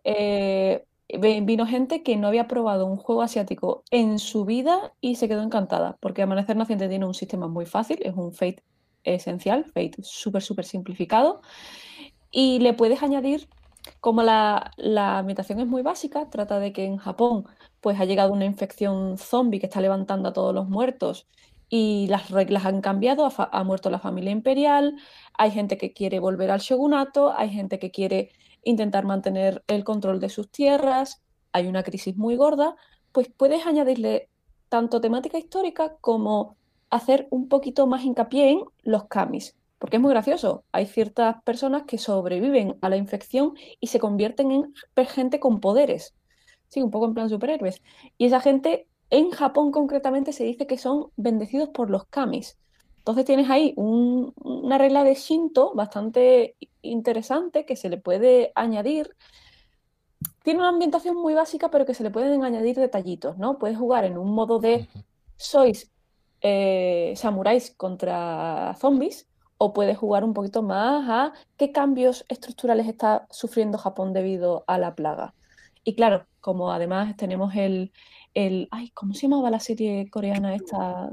Eh, vino gente que no había probado un juego asiático en su vida y se quedó encantada, porque Amanecer Naciente tiene un sistema muy fácil, es un Fate esencial, Fate súper, súper simplificado, y le puedes añadir, como la, la ambientación es muy básica, trata de que en Japón pues ha llegado una infección zombie que está levantando a todos los muertos y las reglas han cambiado, ha, ha, muerto la familia imperial, hay gente que quiere volver al shogunato, hay gente que quiere intentar mantener el control de sus tierras, hay una crisis muy gorda, pues puedes añadirle tanto temática histórica como hacer un poquito más hincapié en los kamis. Porque es muy gracioso. Hay ciertas personas que sobreviven a la infección y se convierten en gente con poderes. Sí, un poco en plan superhéroes. Y esa gente, en Japón concretamente, se dice que son bendecidos por los kamis. Entonces tienes ahí una regla de Shinto bastante interesante que se le puede añadir. Tiene una ambientación muy básica, pero que se le pueden añadir detallitos, ¿no? Puedes jugar en un modo de sois eh, samuráis contra zombies o puedes jugar un poquito más a qué cambios estructurales está sufriendo Japón debido a la plaga. Y claro, como además tenemos el, el ay, ¿cómo se llamaba la serie coreana esta?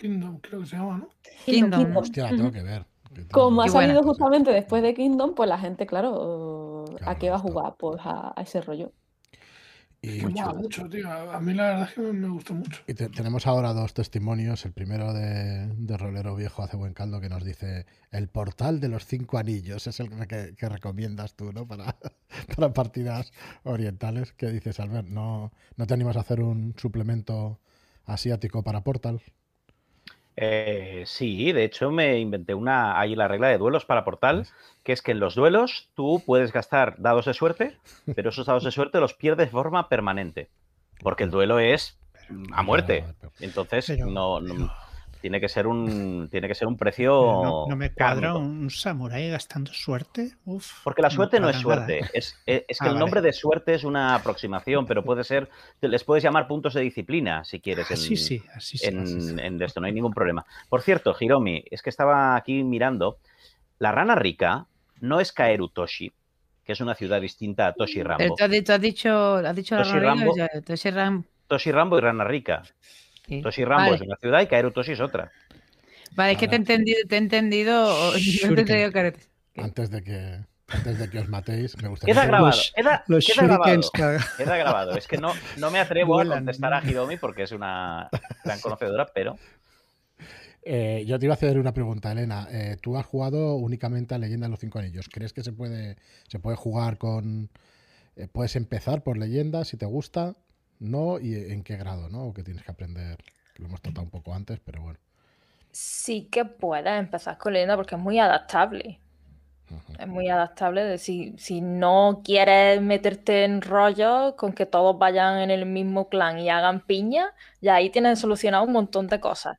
Kingdom, creo que se llama, ¿no? Kingdom. Hostia, tengo que ver. Como ha salido justamente después de Kingdom, pues la gente, claro, ¿a qué va a jugar? Pues a ese rollo. Y mucho, tío. A mí la verdad es que me, gustó mucho. Y tenemos ahora dos testimonios. El primero de, Rolero Viejo hace buen caldo que nos dice el portal de los cinco anillos es el que, recomiendas tú, ¿no? Para, para partidas orientales. ¿Qué dices, Albert? ¿No, ¿No te animas a hacer un suplemento asiático para Portal. Eh, sí, de hecho me inventé una, ahí la regla de duelos para Portal, que es que en los duelos tú puedes gastar dados de suerte, pero esos dados de suerte los pierdes de forma permanente, porque el duelo es a muerte. Entonces, no, tiene que ser un tiene que ser un precio no, me cuadra un samurái gastando suerte. Porque la suerte no, es suerte es, que ah, el nombre de suerte es una aproximación pero puede ser les puedes llamar puntos de disciplina si quieres en, sí, sí, así sí, en, esto no hay ningún problema. Por cierto Hiromi es que estaba aquí mirando la rana rica no es Kaeru Toshi que es una ciudad distinta a Toshi Rambo pero tú has dicho, has dicho Toshi, Rambo, Toshi Rambo Toshi Rambo y Rana Rica Toshi Rambo es una ciudad y Kaeru Toshi es otra. Vale, es que te he entendido, te he entendido. Antes de que. Antes de que os matéis, me gustaría. Queda grabado. Queda, los queda grabado. Queda grabado. Es que no, no me atrevo a contestar a Hiromi porque es una gran conocedora, pero. Eh, yo te iba a hacer una pregunta, Elena. Eh, tú has jugado únicamente a Leyenda de los Cinco Anillos. ¿Crees que se puede, se puede jugar con. Eh, puedes empezar por Leyenda si te gusta? No y en qué grado, ¿no? O que tienes que aprender, lo hemos tratado un poco antes, pero bueno. Sí que puedes empezar con leyenda porque es muy adaptable. Es muy adaptable. Si, si no quieres meterte en rollo con que todos vayan en el mismo clan y hagan piña, ya ahí tienes solucionado un montón de cosas.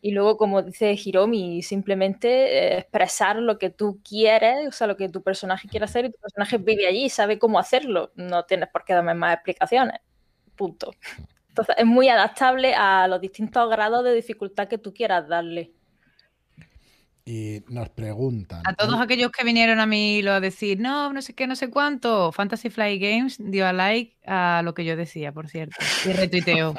Y luego, como dice Hiromi, simplemente eh, expresar lo que tú quieres, o sea, lo que tu personaje quiere hacer y tu personaje vive allí y sabe cómo hacerlo. No tienes por qué darme más explicaciones. Punto. Entonces es muy adaptable a los distintos grados de dificultad que tú quieras darle. Y nos preguntan. A todos aquellos que vinieron a mí lo a decir, no, no sé qué, no sé cuánto. Fantasy Fly Games dio a like a lo que yo decía, por cierto. Y retuiteó.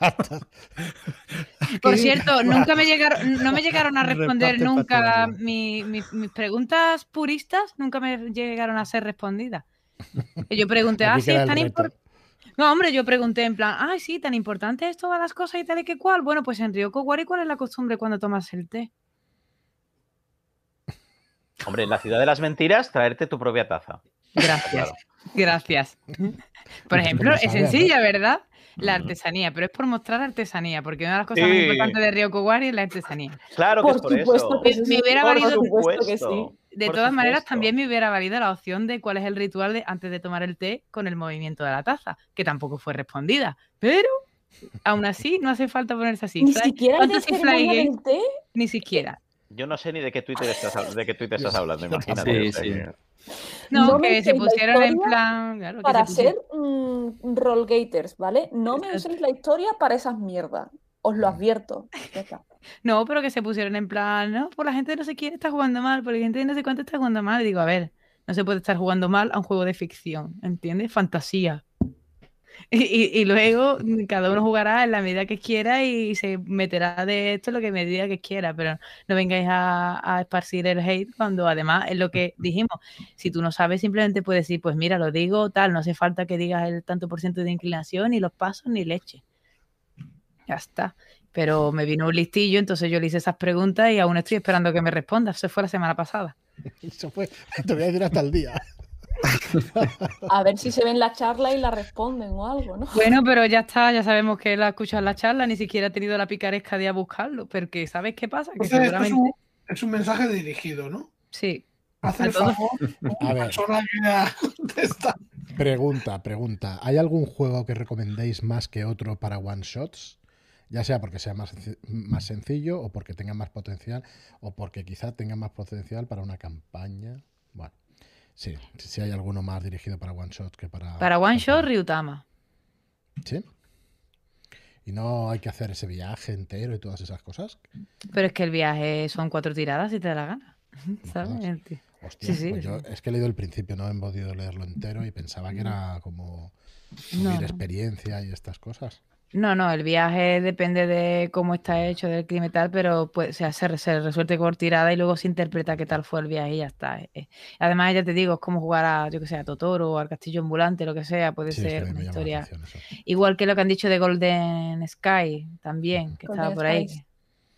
por cierto, nunca me llegaron, no me llegaron a responder nunca mis preguntas puristas, nunca me llegaron a ser respondidas. Y yo pregunté, ah, sí, es tan importante. No, hombre, yo pregunté en plan, ay, sí, tan importante esto va las cosas y tal y que cuál. Bueno, pues en Ryoko Wari, ¿cuál es la costumbre cuando tomas el té? Hombre, en la ciudad de las mentiras, traerte tu propia taza. Gracias. Gracias. Por ejemplo, es sencilla, ¿verdad? La artesanía, pero es por mostrar artesanía, porque una de las cosas más importantes de Ryoko Wari es la artesanía. Claro que es por eso. Que Me hubiera valido. Que sí. De todas maneras, también me hubiera valido la opción de cuál es el ritual de antes de tomar el té con el movimiento de la taza, que tampoco fue respondida. Pero aún así, no hace falta ponerse así. Ni siquiera el té. Ni siquiera. Yo no sé ni de qué Twitter estás, de qué Twitter estás hablando, imagínate. Sí, sí. No, que se pusieron en plan. para ser mm, rollgaters, ¿vale? No me uséis la historia para esas mierdas. Os lo advierto. No, pero que se pusieron en plan, no, por la gente no sé quién está jugando mal, por la gente no sé cuánto está jugando mal. Y digo, a ver, no se puede estar jugando mal a un juego de ficción, ¿entiendes? Fantasía. Y, luego cada uno jugará en la medida que quiera y se meterá de esto lo que medida que quiera, pero no vengáis a, esparcir el hate cuando además es lo que dijimos. Si tú no sabes, simplemente puedes decir, pues mira, lo digo, tal, no hace falta que digas el tanto por ciento de inclinación, ni los pasos, ni leche. Ya está pero me vino un listillo, entonces yo le hice esas preguntas y aún estoy esperando que me responda. Eso fue la semana pasada. Eso fue, te voy a decir hasta el día. A ver si se ven la charla y la responden o algo, ¿no? Bueno, pero ya está, ya sabemos que él ha escuchado la charla, ni siquiera ha tenido la picaresca de a buscarlo, porque ¿sabes qué pasa? Que seguramente... es, un, mensaje dirigido, ¿no? Sí. Hace el favor, a ver. Pregunta, pregunta. ¿Hay algún juego que recomendéis más que otro para one shots? ya sea porque sea más, más sencillo o porque tenga más potencial o porque quizá tenga más potencial para una campaña. Sí, si hay alguno más dirigido para one shot que para... Para one shot, Ryutama. ¿Sí? Y no hay que hacer ese viaje entero y todas esas cosas. Pero es que el viaje son cuatro tiradas y te da la gana. ¿Sabes? Hostia, sí, pues yo es que he leído el principio, no he podido leerlo entero y pensaba que era como subir experiencia y estas cosas. No, no, el viaje depende de cómo está hecho, del clima y tal, pero pues, se, hace, se resuelve por tirada y luego se interpreta qué tal fue el viaje y ya está. Eh, eh. Además, ya te digo, es como jugar a, yo que sé, a Totoro o al Castillo Ambulante, lo que sea, puede ser una historia. Igual que lo que han dicho de Golden Sky también, que estaba por ahí.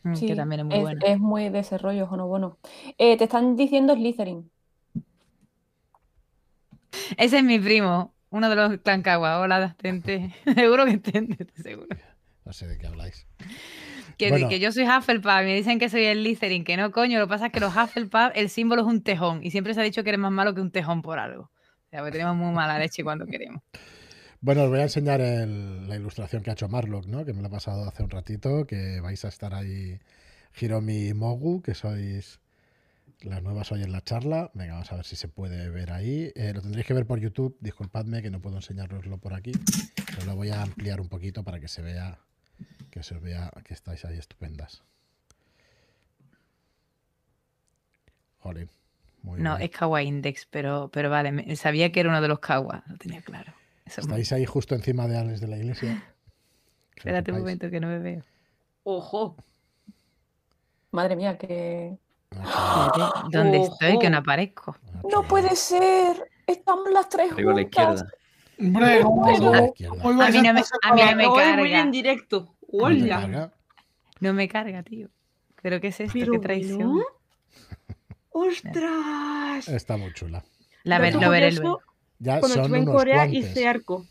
Mm, que, también es muy bueno. Es muy de ese rollo, no bueno. Eh, te están diciendo Slytherin. Ese es mi primo. Uno de los Clancagua. Hola, Tente. seguro que Tente, seguro. No sé de qué habláis. Que, Bueno. que yo soy Hufflepuff me dicen que soy el Slytherin, que no, coño. Lo que pasa es que los Hufflepuff, el símbolo es un tejón. Y siempre se ha dicho que eres más malo que un tejón por algo. O sea, que tenemos muy mala leche cuando queremos. Bueno, os voy a enseñar el- la ilustración que ha hecho Marlock, ¿no? Que me lo ha pasado hace un ratito, que vais a estar ahí Hiromi y Mogu, que sois las nuevas hoy en la charla. Venga, vamos a ver si se puede ver ahí. Eh, lo tendréis que ver por YouTube, disculpadme que no puedo enseñároslo por aquí. Pero lo voy a ampliar un poquito para que se vea, que se os vea que estáis ahí estupendas. Jolín. Muy No, bien. es Kawaii Index, pero, pero vale, me- sabía que era uno de los Kawa, lo tenía claro. Eso es muy- Estáis ahí justo encima de Alex de la iglesia. Espérate un momento que no me veo. Ojo. Madre mía, que. Ah, ¿Dónde estoy? Que no Ojo. aparezco. ah, No puede ser. Estamos las tres Arriba a la juntas. izquierda. Hombre, ¿cómo- Arriba a la cómo- izquierda. cómo A mí no me, estar a mí no me Hoy voy carga. en directo. ¿No te ¡Hola! carga? No me carga, tío. ¿Pero qué es esto? Pero ¿Qué traición? bueno. ¡Ostras! Está muy chula. La ver- Dato lo veré curioso, luego. Ya Cuando son estuve en unos Corea guantes. hice arco.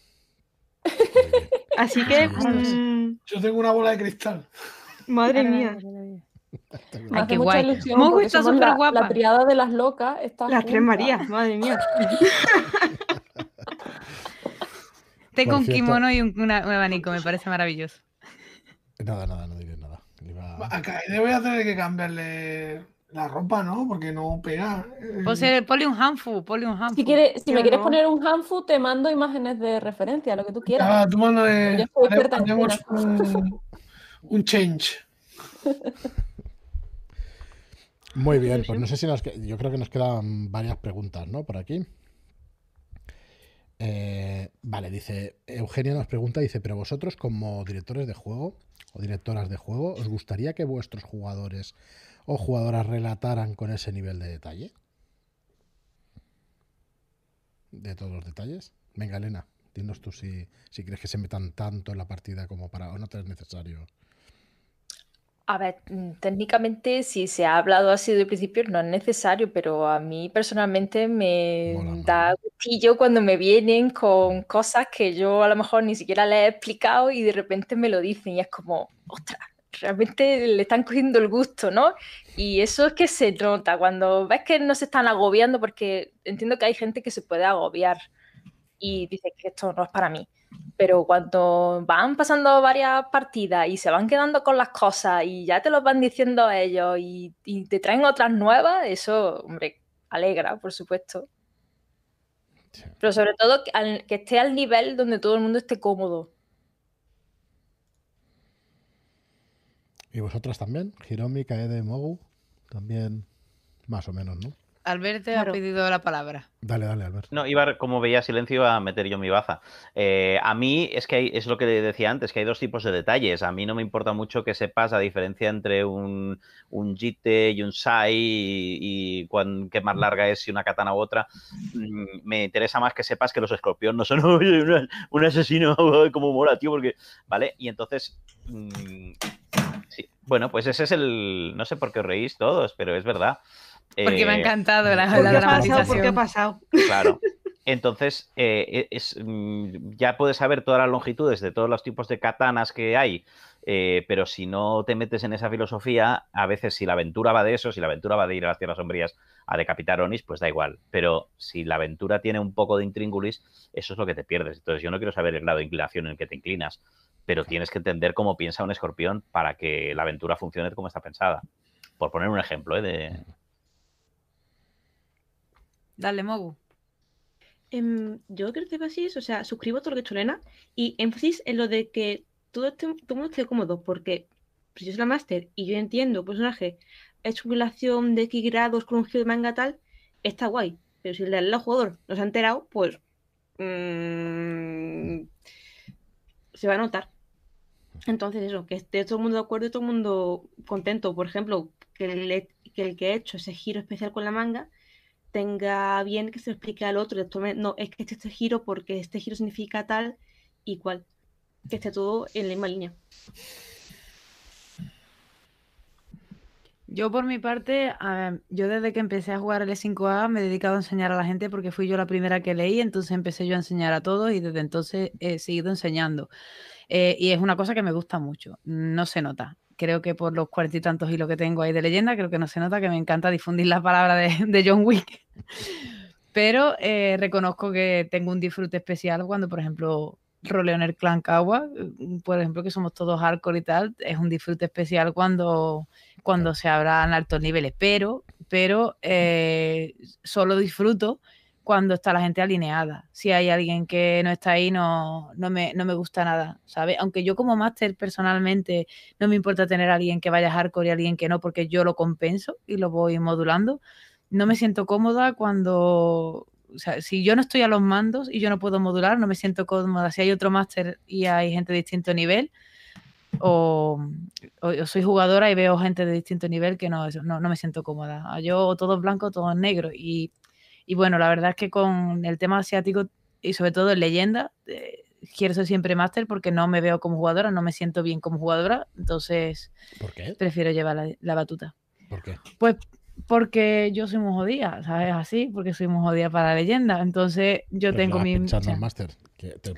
Así que, Sí, sí, sí. mm, Yo tengo una bola de cristal. madre mía, Me Ay, hace qué mucha guay. ilusión Mogu porque está somos súper la, guapa. la triada de las locas. está las tres. Marías, madre mía. Tengo un kimono y un, una- un abanico, me parece maravilloso. Nada, nada, no diré nada. A Kaede voy a tener que cambiarle la ropa, ¿no? Porque no pega. Eh, Pues eh, ponle un hanfu, ponle un hanfu. Si, quieres, si Yo me quieres poner un hanfu, te mando imágenes de referencia, lo que tú quieras. Ah, tú. Yo experta en Haremos un, un change. Muy bien, pues no sé si nos... que- Yo creo que nos quedan varias preguntas, ¿no? Por aquí. Eh, vale, dice... Eugenia nos pregunta, dice, pero vosotros como directores de juego o directoras de juego, ¿os gustaría que vuestros jugadores o jugadoras relataran con ese nivel de detalle? De todos los detalles. Venga, Elena, dinos tú si, si crees que se metan tanto en la partida como para... o no te es necesario. A ver, mm, técnicamente, si se ha hablado así desde el principio, no es necesario, pero a mí personalmente me Mola más, da gustillo cuando me vienen con cosas que yo a lo mejor ni siquiera les he explicado y de repente me lo dicen y es como, ostras, realmente le están cogiendo el gusto, ¿no? Y eso es que se nota cuando ves que no se están agobiando, porque entiendo que hay gente que se puede agobiar y dice que esto no es para mí. Pero cuando van pasando varias partidas y se van quedando con las cosas y ya te los van diciendo ellos y, y te traen otras nuevas, eso, hombre, alegra, por supuesto. Sí. Pero sobre todo que, al- que esté al nivel donde todo el mundo esté cómodo. ¿Y vosotras también? Hiromi, Kaede, Mogu. También, más o menos, ¿no? Alberto Claro. ha pedido la palabra. Dale, dale, Albert. No, iba, como veía silencio, iba a meter yo mi baza. Eh, a mí es que hay, es lo que decía antes, que hay dos tipos de detalles. A mí no me importa mucho que sepas la diferencia entre un, un jite y un sai y, y cuán- qué más larga es si una katana u otra. Mm, Me interesa más que sepas que los escorpión no son "Oye, una- un asesino, como mola, tío, porque... ¿Vale? Y entonces... mm, sí. Bueno, pues ese es el... No sé por qué os reís todos, pero es verdad. Porque me ha Eh, encantado la, la ha ¿Qué ha pasado? ¿Por qué ha dramatización. pasado? Claro. Entonces, eh, es, mm, ya puedes saber todas las longitudes de todos los tipos de katanas que hay, eh, pero si no te metes en esa filosofía, a veces si la aventura va de eso, si la aventura va de ir a las tierras sombrías a decapitar Onis, pues da igual. Pero si la aventura tiene un poco de intríngulis, eso es lo que te pierdes. Entonces, yo no quiero saber el grado de inclinación en el que te inclinas, pero tienes que entender cómo piensa un escorpión para que la aventura funcione como está pensada. Por poner un ejemplo, ¿eh? De... Dale, Mogu. Em, yo creo que es, o sea, suscribo todo lo que ha hecho Elena y énfasis en lo de que todo, este, todo el mundo esté cómodo, porque si yo soy la máster y yo entiendo un personaje hecho violación de X grados con un giro de manga tal, está guay, pero si el lado jugador no se ha enterado, pues mm, se va a notar. Entonces eso, que esté todo el mundo de acuerdo y todo el mundo contento. Por ejemplo, que el, que el hecho ese giro especial con la manga tenga bien que se explique al otro. No, es que este, este giro porque este giro significa tal y cual. Que esté todo en la misma línea. Yo por mi parte, yo desde que empecé a jugar el 5A me he dedicado a enseñar a la gente porque fui yo la primera que leí, entonces empecé yo a enseñar a todos y desde entonces he seguido enseñando. Eh, y es una cosa que me gusta mucho, no se nota. Creo que por los cuarenta y tantos hilos que tengo ahí de leyenda, creo que no se nota que me encanta difundir la palabra de, John Wick. Pero eh, reconozco que tengo un disfrute especial cuando, por ejemplo, roleo en el clan Kawa, mm, por ejemplo, que somos todos hardcore y tal, es un disfrute especial cuando, cuando se abran altos niveles, pero, pero eh, solo disfruto cuando está la gente alineada. Si hay alguien que no está ahí, no, no, me, no me gusta nada, ¿sabes? Aunque yo como máster personalmente no me importa tener a alguien que vaya hardcore y alguien que no, porque yo lo compenso y lo voy modulando, no me siento cómoda cuando o sea, si yo no estoy a los mandos y yo no puedo modular, no me siento cómoda. Si hay otro máster y hay gente de distinto nivel, o, soy jugadora y veo gente de distinto nivel que no, no, no me siento cómoda. Yo todo blanco, todo negro. Y, y, bueno, la verdad es que con el tema asiático y sobre todo en leyenda, eh, quiero ser siempre máster porque no me veo como jugadora, no me siento bien como jugadora, entonces prefiero llevar la, la batuta. ¿Por qué? Pues porque yo soy muy jodida, ¿sabes? Así, porque soy muy jodida para la leyenda. Entonces, yo tengo mi.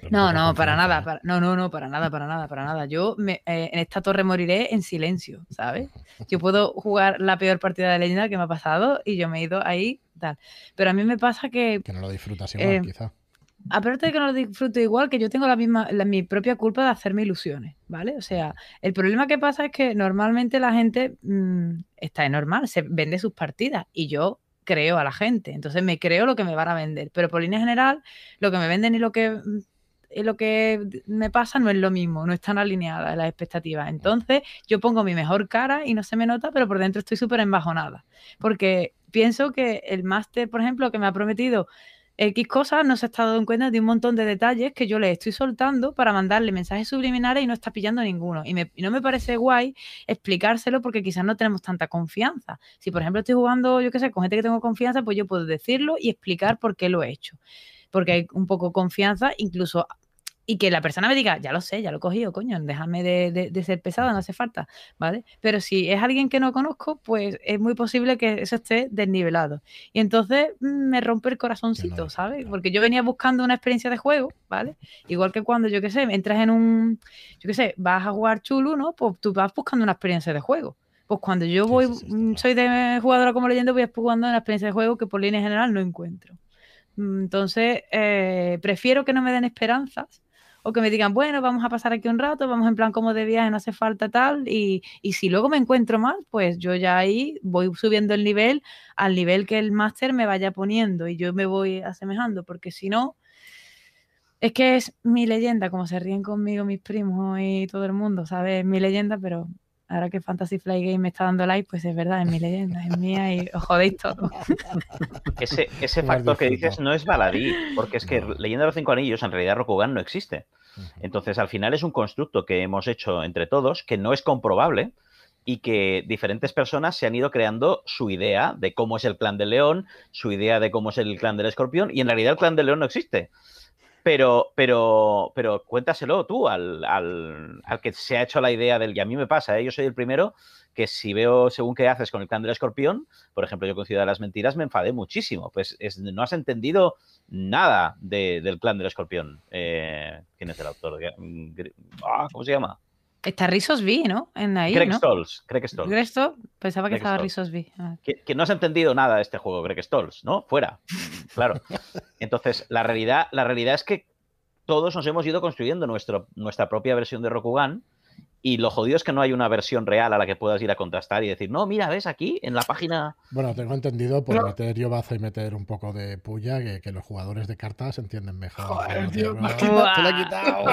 no, no, para nada. no, no, no, para nada, para nada, para nada. Yo me, eh, en esta torre moriré en silencio, ¿sabes? Yo puedo jugar la peor partida de leyenda que me ha pasado y yo me he ido ahí, tal. Pero a mí me pasa que. Que no lo disfrutas igual, eh, quizá aparte de que no lo disfruto igual, que yo tengo la misma, mi propia culpa de hacerme ilusiones, ¿vale? O sea, el problema que pasa es que normalmente la gente mm, está normal, se vende sus partidas y yo creo a la gente, entonces me creo lo que me van a vender, pero por línea general, lo que me venden y lo que mm, lo que me pasa no es lo mismo, no están alineadas las expectativas. Entonces, yo pongo mi mejor cara y no se me nota, pero por dentro estoy súper embajonada. Porque pienso que el máster, por ejemplo, que me ha prometido X cosas no se estado en cuenta de un montón de detalles que yo le estoy soltando para mandarle mensajes subliminares y no está pillando ninguno. Y, no me parece guay explicárselo porque quizás no tenemos tanta confianza. Si, por ejemplo, estoy jugando, yo qué sé, con gente que tengo confianza, pues yo puedo decirlo y explicar por qué lo he hecho. Porque hay un poco confianza, incluso y que la persona me diga, ya lo sé, ya lo he cogido, coño, déjame de, ser pesado, no hace falta, ¿vale? Pero si es alguien que no conozco, pues es muy posible que eso esté desnivelado. Y entonces mm, me rompe el corazoncito, ¿sabes? Porque yo venía buscando una experiencia de juego, ¿vale? Igual que cuando, yo qué sé, entras en un, yo qué sé, vas a jugar chulo, ¿no? Pues tú vas buscando una experiencia de juego. Pues cuando yo voy, mm, soy de jugadora como leyendo, voy buscando una experiencia de juego que por línea general no encuentro. Mm, entonces, eh, prefiero que no me den esperanzas o que me digan, bueno, vamos a pasar aquí un rato, vamos en plan como de viaje, no hace falta tal, y, si luego me encuentro mal, pues yo ya ahí voy subiendo el nivel al nivel que el máster me vaya poniendo y yo me voy asemejando, porque si no, es que es mi leyenda, como se ríen conmigo mis primos y todo el mundo, ¿sabes? Es mi leyenda, pero ahora que Fantasy Fly Game me está dando like, pues es verdad, es mi leyenda, es mía y os jodéis todo. Ese, ese factor que dices no es baladí, porque es que Leyenda de los Cinco Anillos, en realidad Rokugan no existe. Entonces, al final es un constructo que hemos hecho entre todos, que no es comprobable y que diferentes personas se han ido creando su idea de cómo es el clan del león, su idea de cómo es el clan del escorpión, y en realidad el clan del león no existe. Pero, pero, pero cuéntaselo tú al, al, al, que se ha hecho la idea del, y a mí me pasa, ¿eh? yo soy el primero que si veo según qué haces con el clan del escorpión, por ejemplo, yo con Ciudad de las Mentiras me enfadé muchísimo. Pues no has entendido nada del clan del escorpión. Eh, ¿Quién es el autor? Ah, ¿Cómo se llama? Está Rizos V, ¿no? En ahí, Greg ¿no? Stolz. Greg Stolz. Greg Stolz. Pensaba que estaba Rizos V. Ah. Que, no has entendido nada de este juego, Greg Stolz, ¿no? Fuera. Claro. Entonces, la realidad, la realidad es que todos nos hemos ido construyendo nuestro, nuestra propia versión de Rokugan y lo jodido es que no hay una versión real a la que puedas ir a contrastar y decir, no, mira, ves aquí en la página. Bueno, tengo entendido por meter yo baza y meter un poco de puya que, los jugadores de cartas entienden mejor. Joder, tío, me te lo he quitado.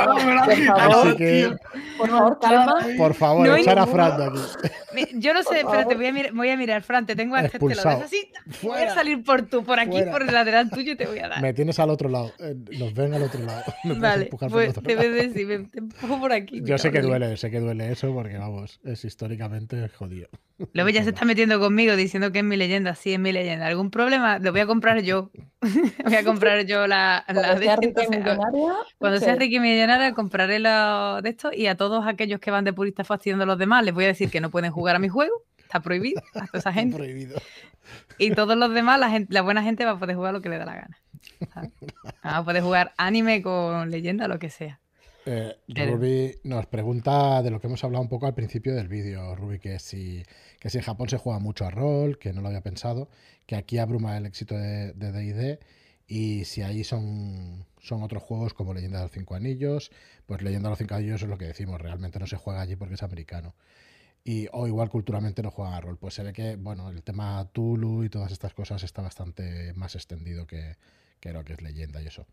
Así que, por favor, calma. Por favor, echar a Fran de aquí. Yo no sé, espérate, voy a, mirar, voy a mirar, Fran, te tengo antes, te lo ves así. Voy a salir por tú, por aquí, por el lateral tuyo y te voy a dar. Me tienes al otro lado, eh, nos ven al otro lado. vale, pues, te me, te empujo por aquí. Yo sé que duele, sé que duele eso porque, vamos, es históricamente jodido. Luego ya se está metiendo conmigo diciendo que es mi leyenda. Sí, es mi leyenda. ¿Algún problema? Lo voy a comprar yo. voy a comprar yo la, la de Cuando sea Ricky Millonaria, compraré la de esto y a todos aquellos que van de purista fastidiando a los demás les voy a decir que no pueden jugar a mi juego está prohibido a toda esa gente. Prohibido. Y todos los demás, la, gente, la buena gente va a poder jugar lo que le da la gana. ¿sabes? Va a poder jugar anime con leyenda, lo que sea. Eh, Ruby nos pregunta de lo que hemos hablado un poco al principio del vídeo, Ruby, que si, que si en Japón se juega mucho a rol, que no lo había pensado, que aquí abruma el éxito de de D&D y si ahí son, son otros juegos como Leyenda de los Cinco Anillos, pues Leyenda de los Cinco Anillos es lo que decimos, realmente no se juega allí porque es americano. Y, o igual culturalmente no juegan a rol. Pues se ve que, bueno, el tema Tulu y todas estas cosas está bastante más extendido que, que lo que es leyenda y eso.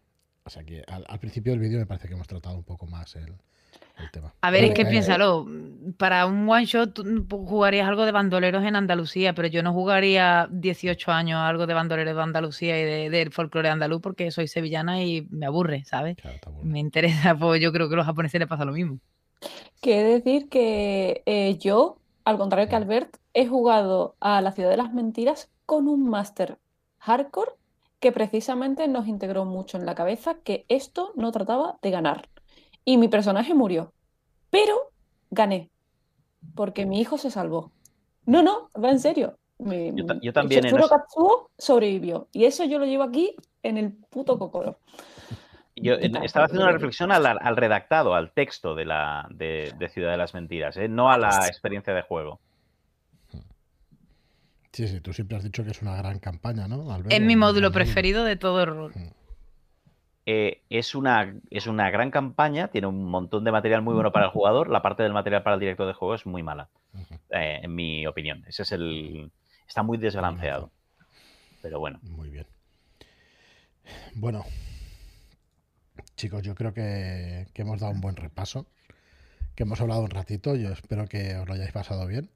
O sea que al, al principio del vídeo me parece que hemos tratado un poco más el, el tema. A ver, es que Eh, piénsalo, para un one shot tú jugarías algo de bandoleros en Andalucía, pero yo no jugaría 18 años algo de bandoleros de Andalucía y de- del folclore andaluz porque soy sevillana y me aburre, ¿sabes? Claro, aburre. Me interesa, pues yo creo que a los japoneses les pasa lo mismo. De decir que eh, yo, al contrario que Albert, he jugado a la Ciudad de las Mentiras con un máster hardcore que precisamente nos integró mucho en la cabeza que esto no trataba de ganar. Y mi personaje murió. Pero gané. Porque mi hijo se salvó. No, no, va en serio. Mi, Yo ta- yo también en Chetsuro ese- Katsuo sobrevivió. Y eso yo lo llevo aquí en el puto cocoro. Yo estaba haciendo una reflexión al, al redactado, al texto de, la, de, de Ciudad de las Mentiras, ¿eh? no a la experiencia de juego. Sí, sí, tú siempre has dicho que es una gran campaña, ¿no? Es mi módulo Mm. preferido de todo el rol. Eh, es, una, es una gran campaña, tiene un montón de material muy bueno para el jugador. La parte del material para el director de juego es muy mala, eh, en mi opinión. Ese es el. Está muy desbalanceado. Pero bueno. Muy bien. Bueno, chicos, yo creo que, que hemos dado un buen repaso, que hemos hablado un ratito. Yo espero que os lo hayáis pasado bien,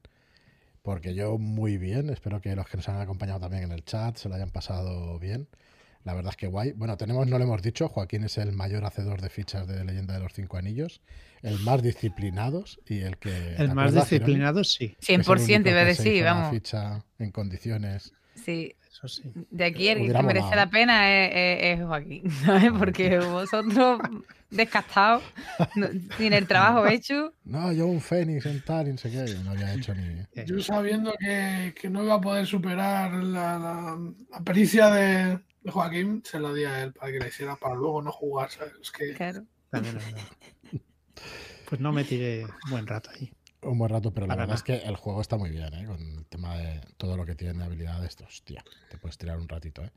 porque yo muy bien. Espero que los que nos han acompañado también en el chat se lo hayan pasado bien. La verdad es que guay. Bueno, tenemos, no lo hemos dicho, Joaquín es el mayor hacedor de fichas de Leyenda de los Cinco Anillos, el más disciplinados y el que... ¿te El más disciplinado, sí. Que es el 100% único iba a que decir, vamos. ficha en condiciones. Sí, Eso sí. de aquí el que Hubiera merece la pena es, es- es Joaquín, ¿sabes? Porque vosotros descastados, no- sin el trabajo hecho, No, yo un Fénix en tal, y no sé qué, no había hecho ni... Yo sabiendo que, que no iba a poder superar la, la- la pericia de, de Joaquín, se la di a él para que la hiciera para luego no jugar, ¿sabes? Es que claro. También es verdad. Pues no me tiré un buen rato ahí. un buen rato, pero la Para verdad es que el juego está muy bien, ¿eh? Con el tema de todo lo que tiene de habilidades, hostia, te puedes tirar un ratito, ¿eh?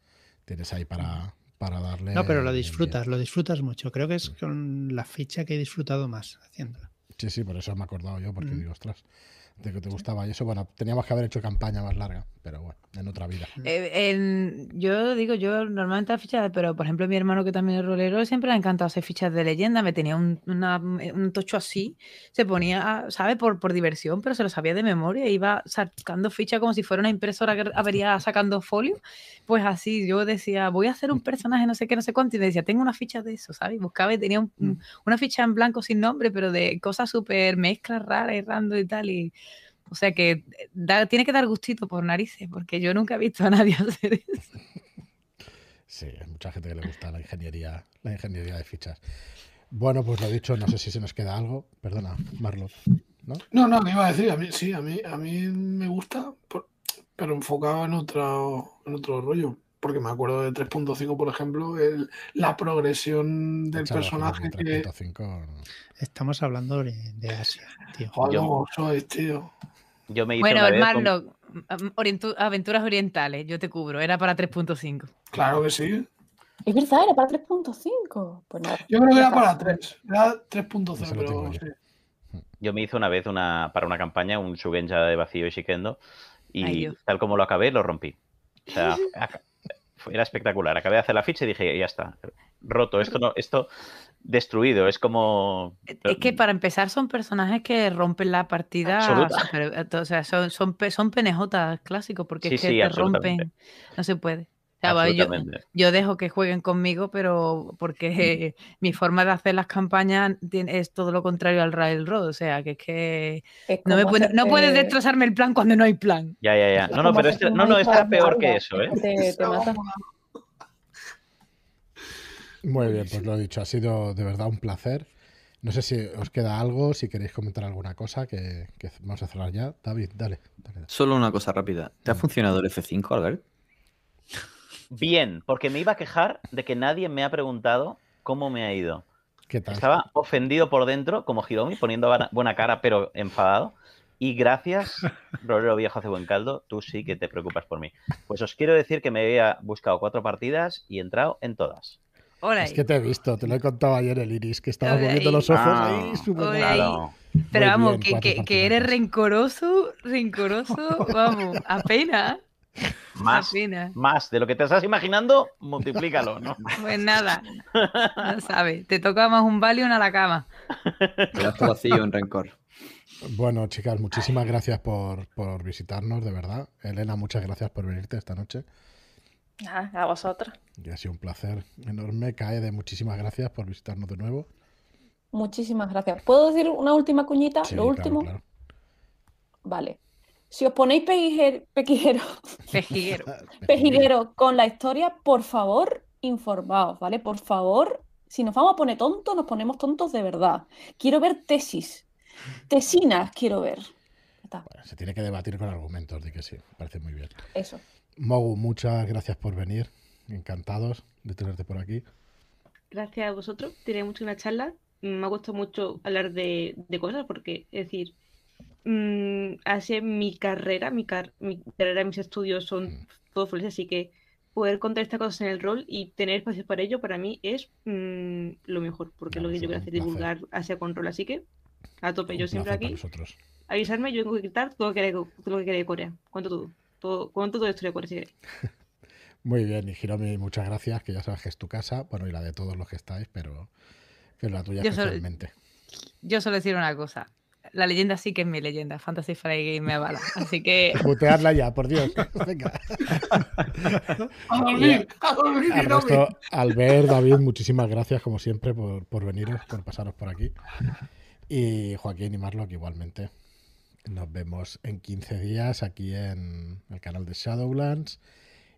Tienes ahí para, para darle... No, pero lo disfrutas, lo disfrutas mucho. Creo que es con la ficha que he disfrutado más haciéndolo. Sí, sí, por eso me he acordado yo, porque Mm. digo, ostras, de que te gustaba. Y eso, bueno, teníamos que haber hecho campaña más larga, pero bueno, en otra vida. Eh, en- yo digo, yo normalmente las fichas, pero por ejemplo mi hermano que también es rolero, siempre le ha encantado hacer fichas de leyenda, me tenía un, una- un tocho así, se ponía, ¿sabes? Por, por diversión, pero se lo sabía de memoria, iba sacando fichas como si fuera una impresora que avería sacando folio, pues así, yo decía, voy a hacer un personaje no sé qué, no sé cuánto, y decía, tengo una ficha de eso, ¿sabes? Buscaba y tenía un- un- una ficha en blanco sin nombre, pero de cosas súper mezclas raras y random y tal, y... O sea que da- tiene que dar gustito por narices, porque yo nunca he visto a nadie hacer eso. Sí, hay mucha gente que le gusta la ingeniería, la ingeniería de fichas. Bueno, pues lo dicho, no sé si se nos queda algo. Perdona, Marlon. ¿No? No, no, te iba a decir, a mí sí, a mí, a mí me gusta, por- pero enfocado en otro, en otro rollo. Porque me acuerdo de 3.5, por ejemplo, el- la progresión del Echado personaje que. 3.5, no. Estamos hablando de, de Asia, tío. Joder, Yo- cómo sois, tío. Yo me hice Bueno, una el vez mm, orientu- aventuras orientales, yo te cubro, era para 3.5. Claro que sí. Es verdad, era para 3.5. Pues nada. Yo creo que era para está. 3. Era 3.0, Eso lo tengo pero yo. sí. Yo me hice una vez una, para una campaña un Shugenja de vacío y Shikendo y Ay, tal como lo acabé, lo rompí. O sea, era espectacular. Acabé de hacer la ficha y dije, ya está, roto, esto no, esto destruido, es como... Es que para empezar son personajes que rompen la partida, Absoluta. super- o sea, son, son, son penejotas clásicos, porque Sí, es que sí, te rompen, no se puede. O sea, yo, yo dejo que jueguen conmigo, pero porque mi forma de hacer las campañas es todo lo contrario al Railroad, o sea, que es que Es no, me puede- no puedes destrozarme el plan cuando no hay plan. Ya, ya, ya. No, no, pero este, no, no, está peor que eso, ¿eh? Te, te mata. Muy bien, pues lo he dicho, ha sido de verdad un placer. No sé si os queda algo, si queréis comentar alguna cosa, que, que vamos a cerrar ya. David, dale, dale. Solo una cosa rápida. ¿Te ha funcionado el F5, Albert? Bien, porque me iba a quejar de que nadie me ha preguntado cómo me ha ido. ¿Qué tal? Estaba ofendido por dentro, como Hiromi, poniendo buena- buena cara, pero enfadado. Y gracias, Rolero Viejo hace buen caldo, tú sí que te preocupas por mí. Pues os quiero decir que me había buscado cuatro partidas y he entrado en todas. Hola. Es que te he visto, te lo he contado ayer el Iris, que estaba moviendo ahí. los ojos Ah. ahí. súper. Claro. Pero Muy vamos, bien, que, cuatro que, que eres rencoroso, rencoroso, vamos, apenas, Más, apenas. más de lo que te estás imaginando, multiplícalo, ¿no? Pues nada, no sabes, te toca más un Valium a la cama. Quedaste vacío en rencor. Bueno, chicas, muchísimas gracias por, por visitarnos, de verdad. Elena, muchas gracias por venirte esta noche. Ah, a vosotros. Y ha sido un placer enorme. Cae de muchísimas gracias por visitarnos de nuevo. Muchísimas gracias. ¿Puedo decir una última cuñita? Sí, Lo claro, último. claro. Vale. Si os ponéis pejijer- pequijero, Pejiguero. pejiguero con la historia, por favor, informaos, ¿vale? Por favor, si nos vamos a poner tontos, nos ponemos tontos de verdad. Quiero ver tesis. Tesinas quiero ver. Bueno, se tiene que debatir con argumentos, di que sí. Me parece muy bien. Eso. Mogu, muchas gracias por venir. Encantados de tenerte por aquí. Gracias a vosotros. Tiene mucho una charla. Me ha gustado mucho hablar de, de cosas porque, es decir, mm, es mi carrera, mi, car- mi carrera, mis estudios son todos felices, así que poder contar estas cosas en el rol y tener espacio para ello para mí es mm, lo mejor, porque No, lo que yo quiero hacer divulgar Asia con rol, así que a tope, yo siempre aquí, avisarme, yo tengo que gritar todo lo que queráis- todo lo que queráis de Corea, cuento todo, todo, cuento toda la historia. Muy bien, y Hiromi, muchas gracias, que ya sabes que es tu casa, bueno, y la de todos los que estáis, pero, pero la tuya Yo especialmente. Yo solo decir una cosa. La leyenda sí que es mi leyenda. Fantasy Flight Game me avala. Así que Muteadla ya, por Dios. Venga. A dormir, a dormir, Al resto, Albert, David, muchísimas gracias, como siempre, por, por veniros, por pasaros por aquí. Y Joaquín y Marlock, igualmente. Nos vemos en 15 días aquí en el canal de Shadowlands.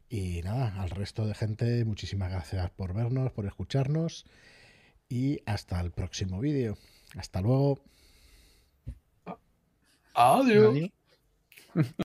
Y nada, al resto de gente, muchísimas gracias por vernos, por escucharnos. Y hasta el próximo vídeo. Hasta luego. Adiós. Adiós.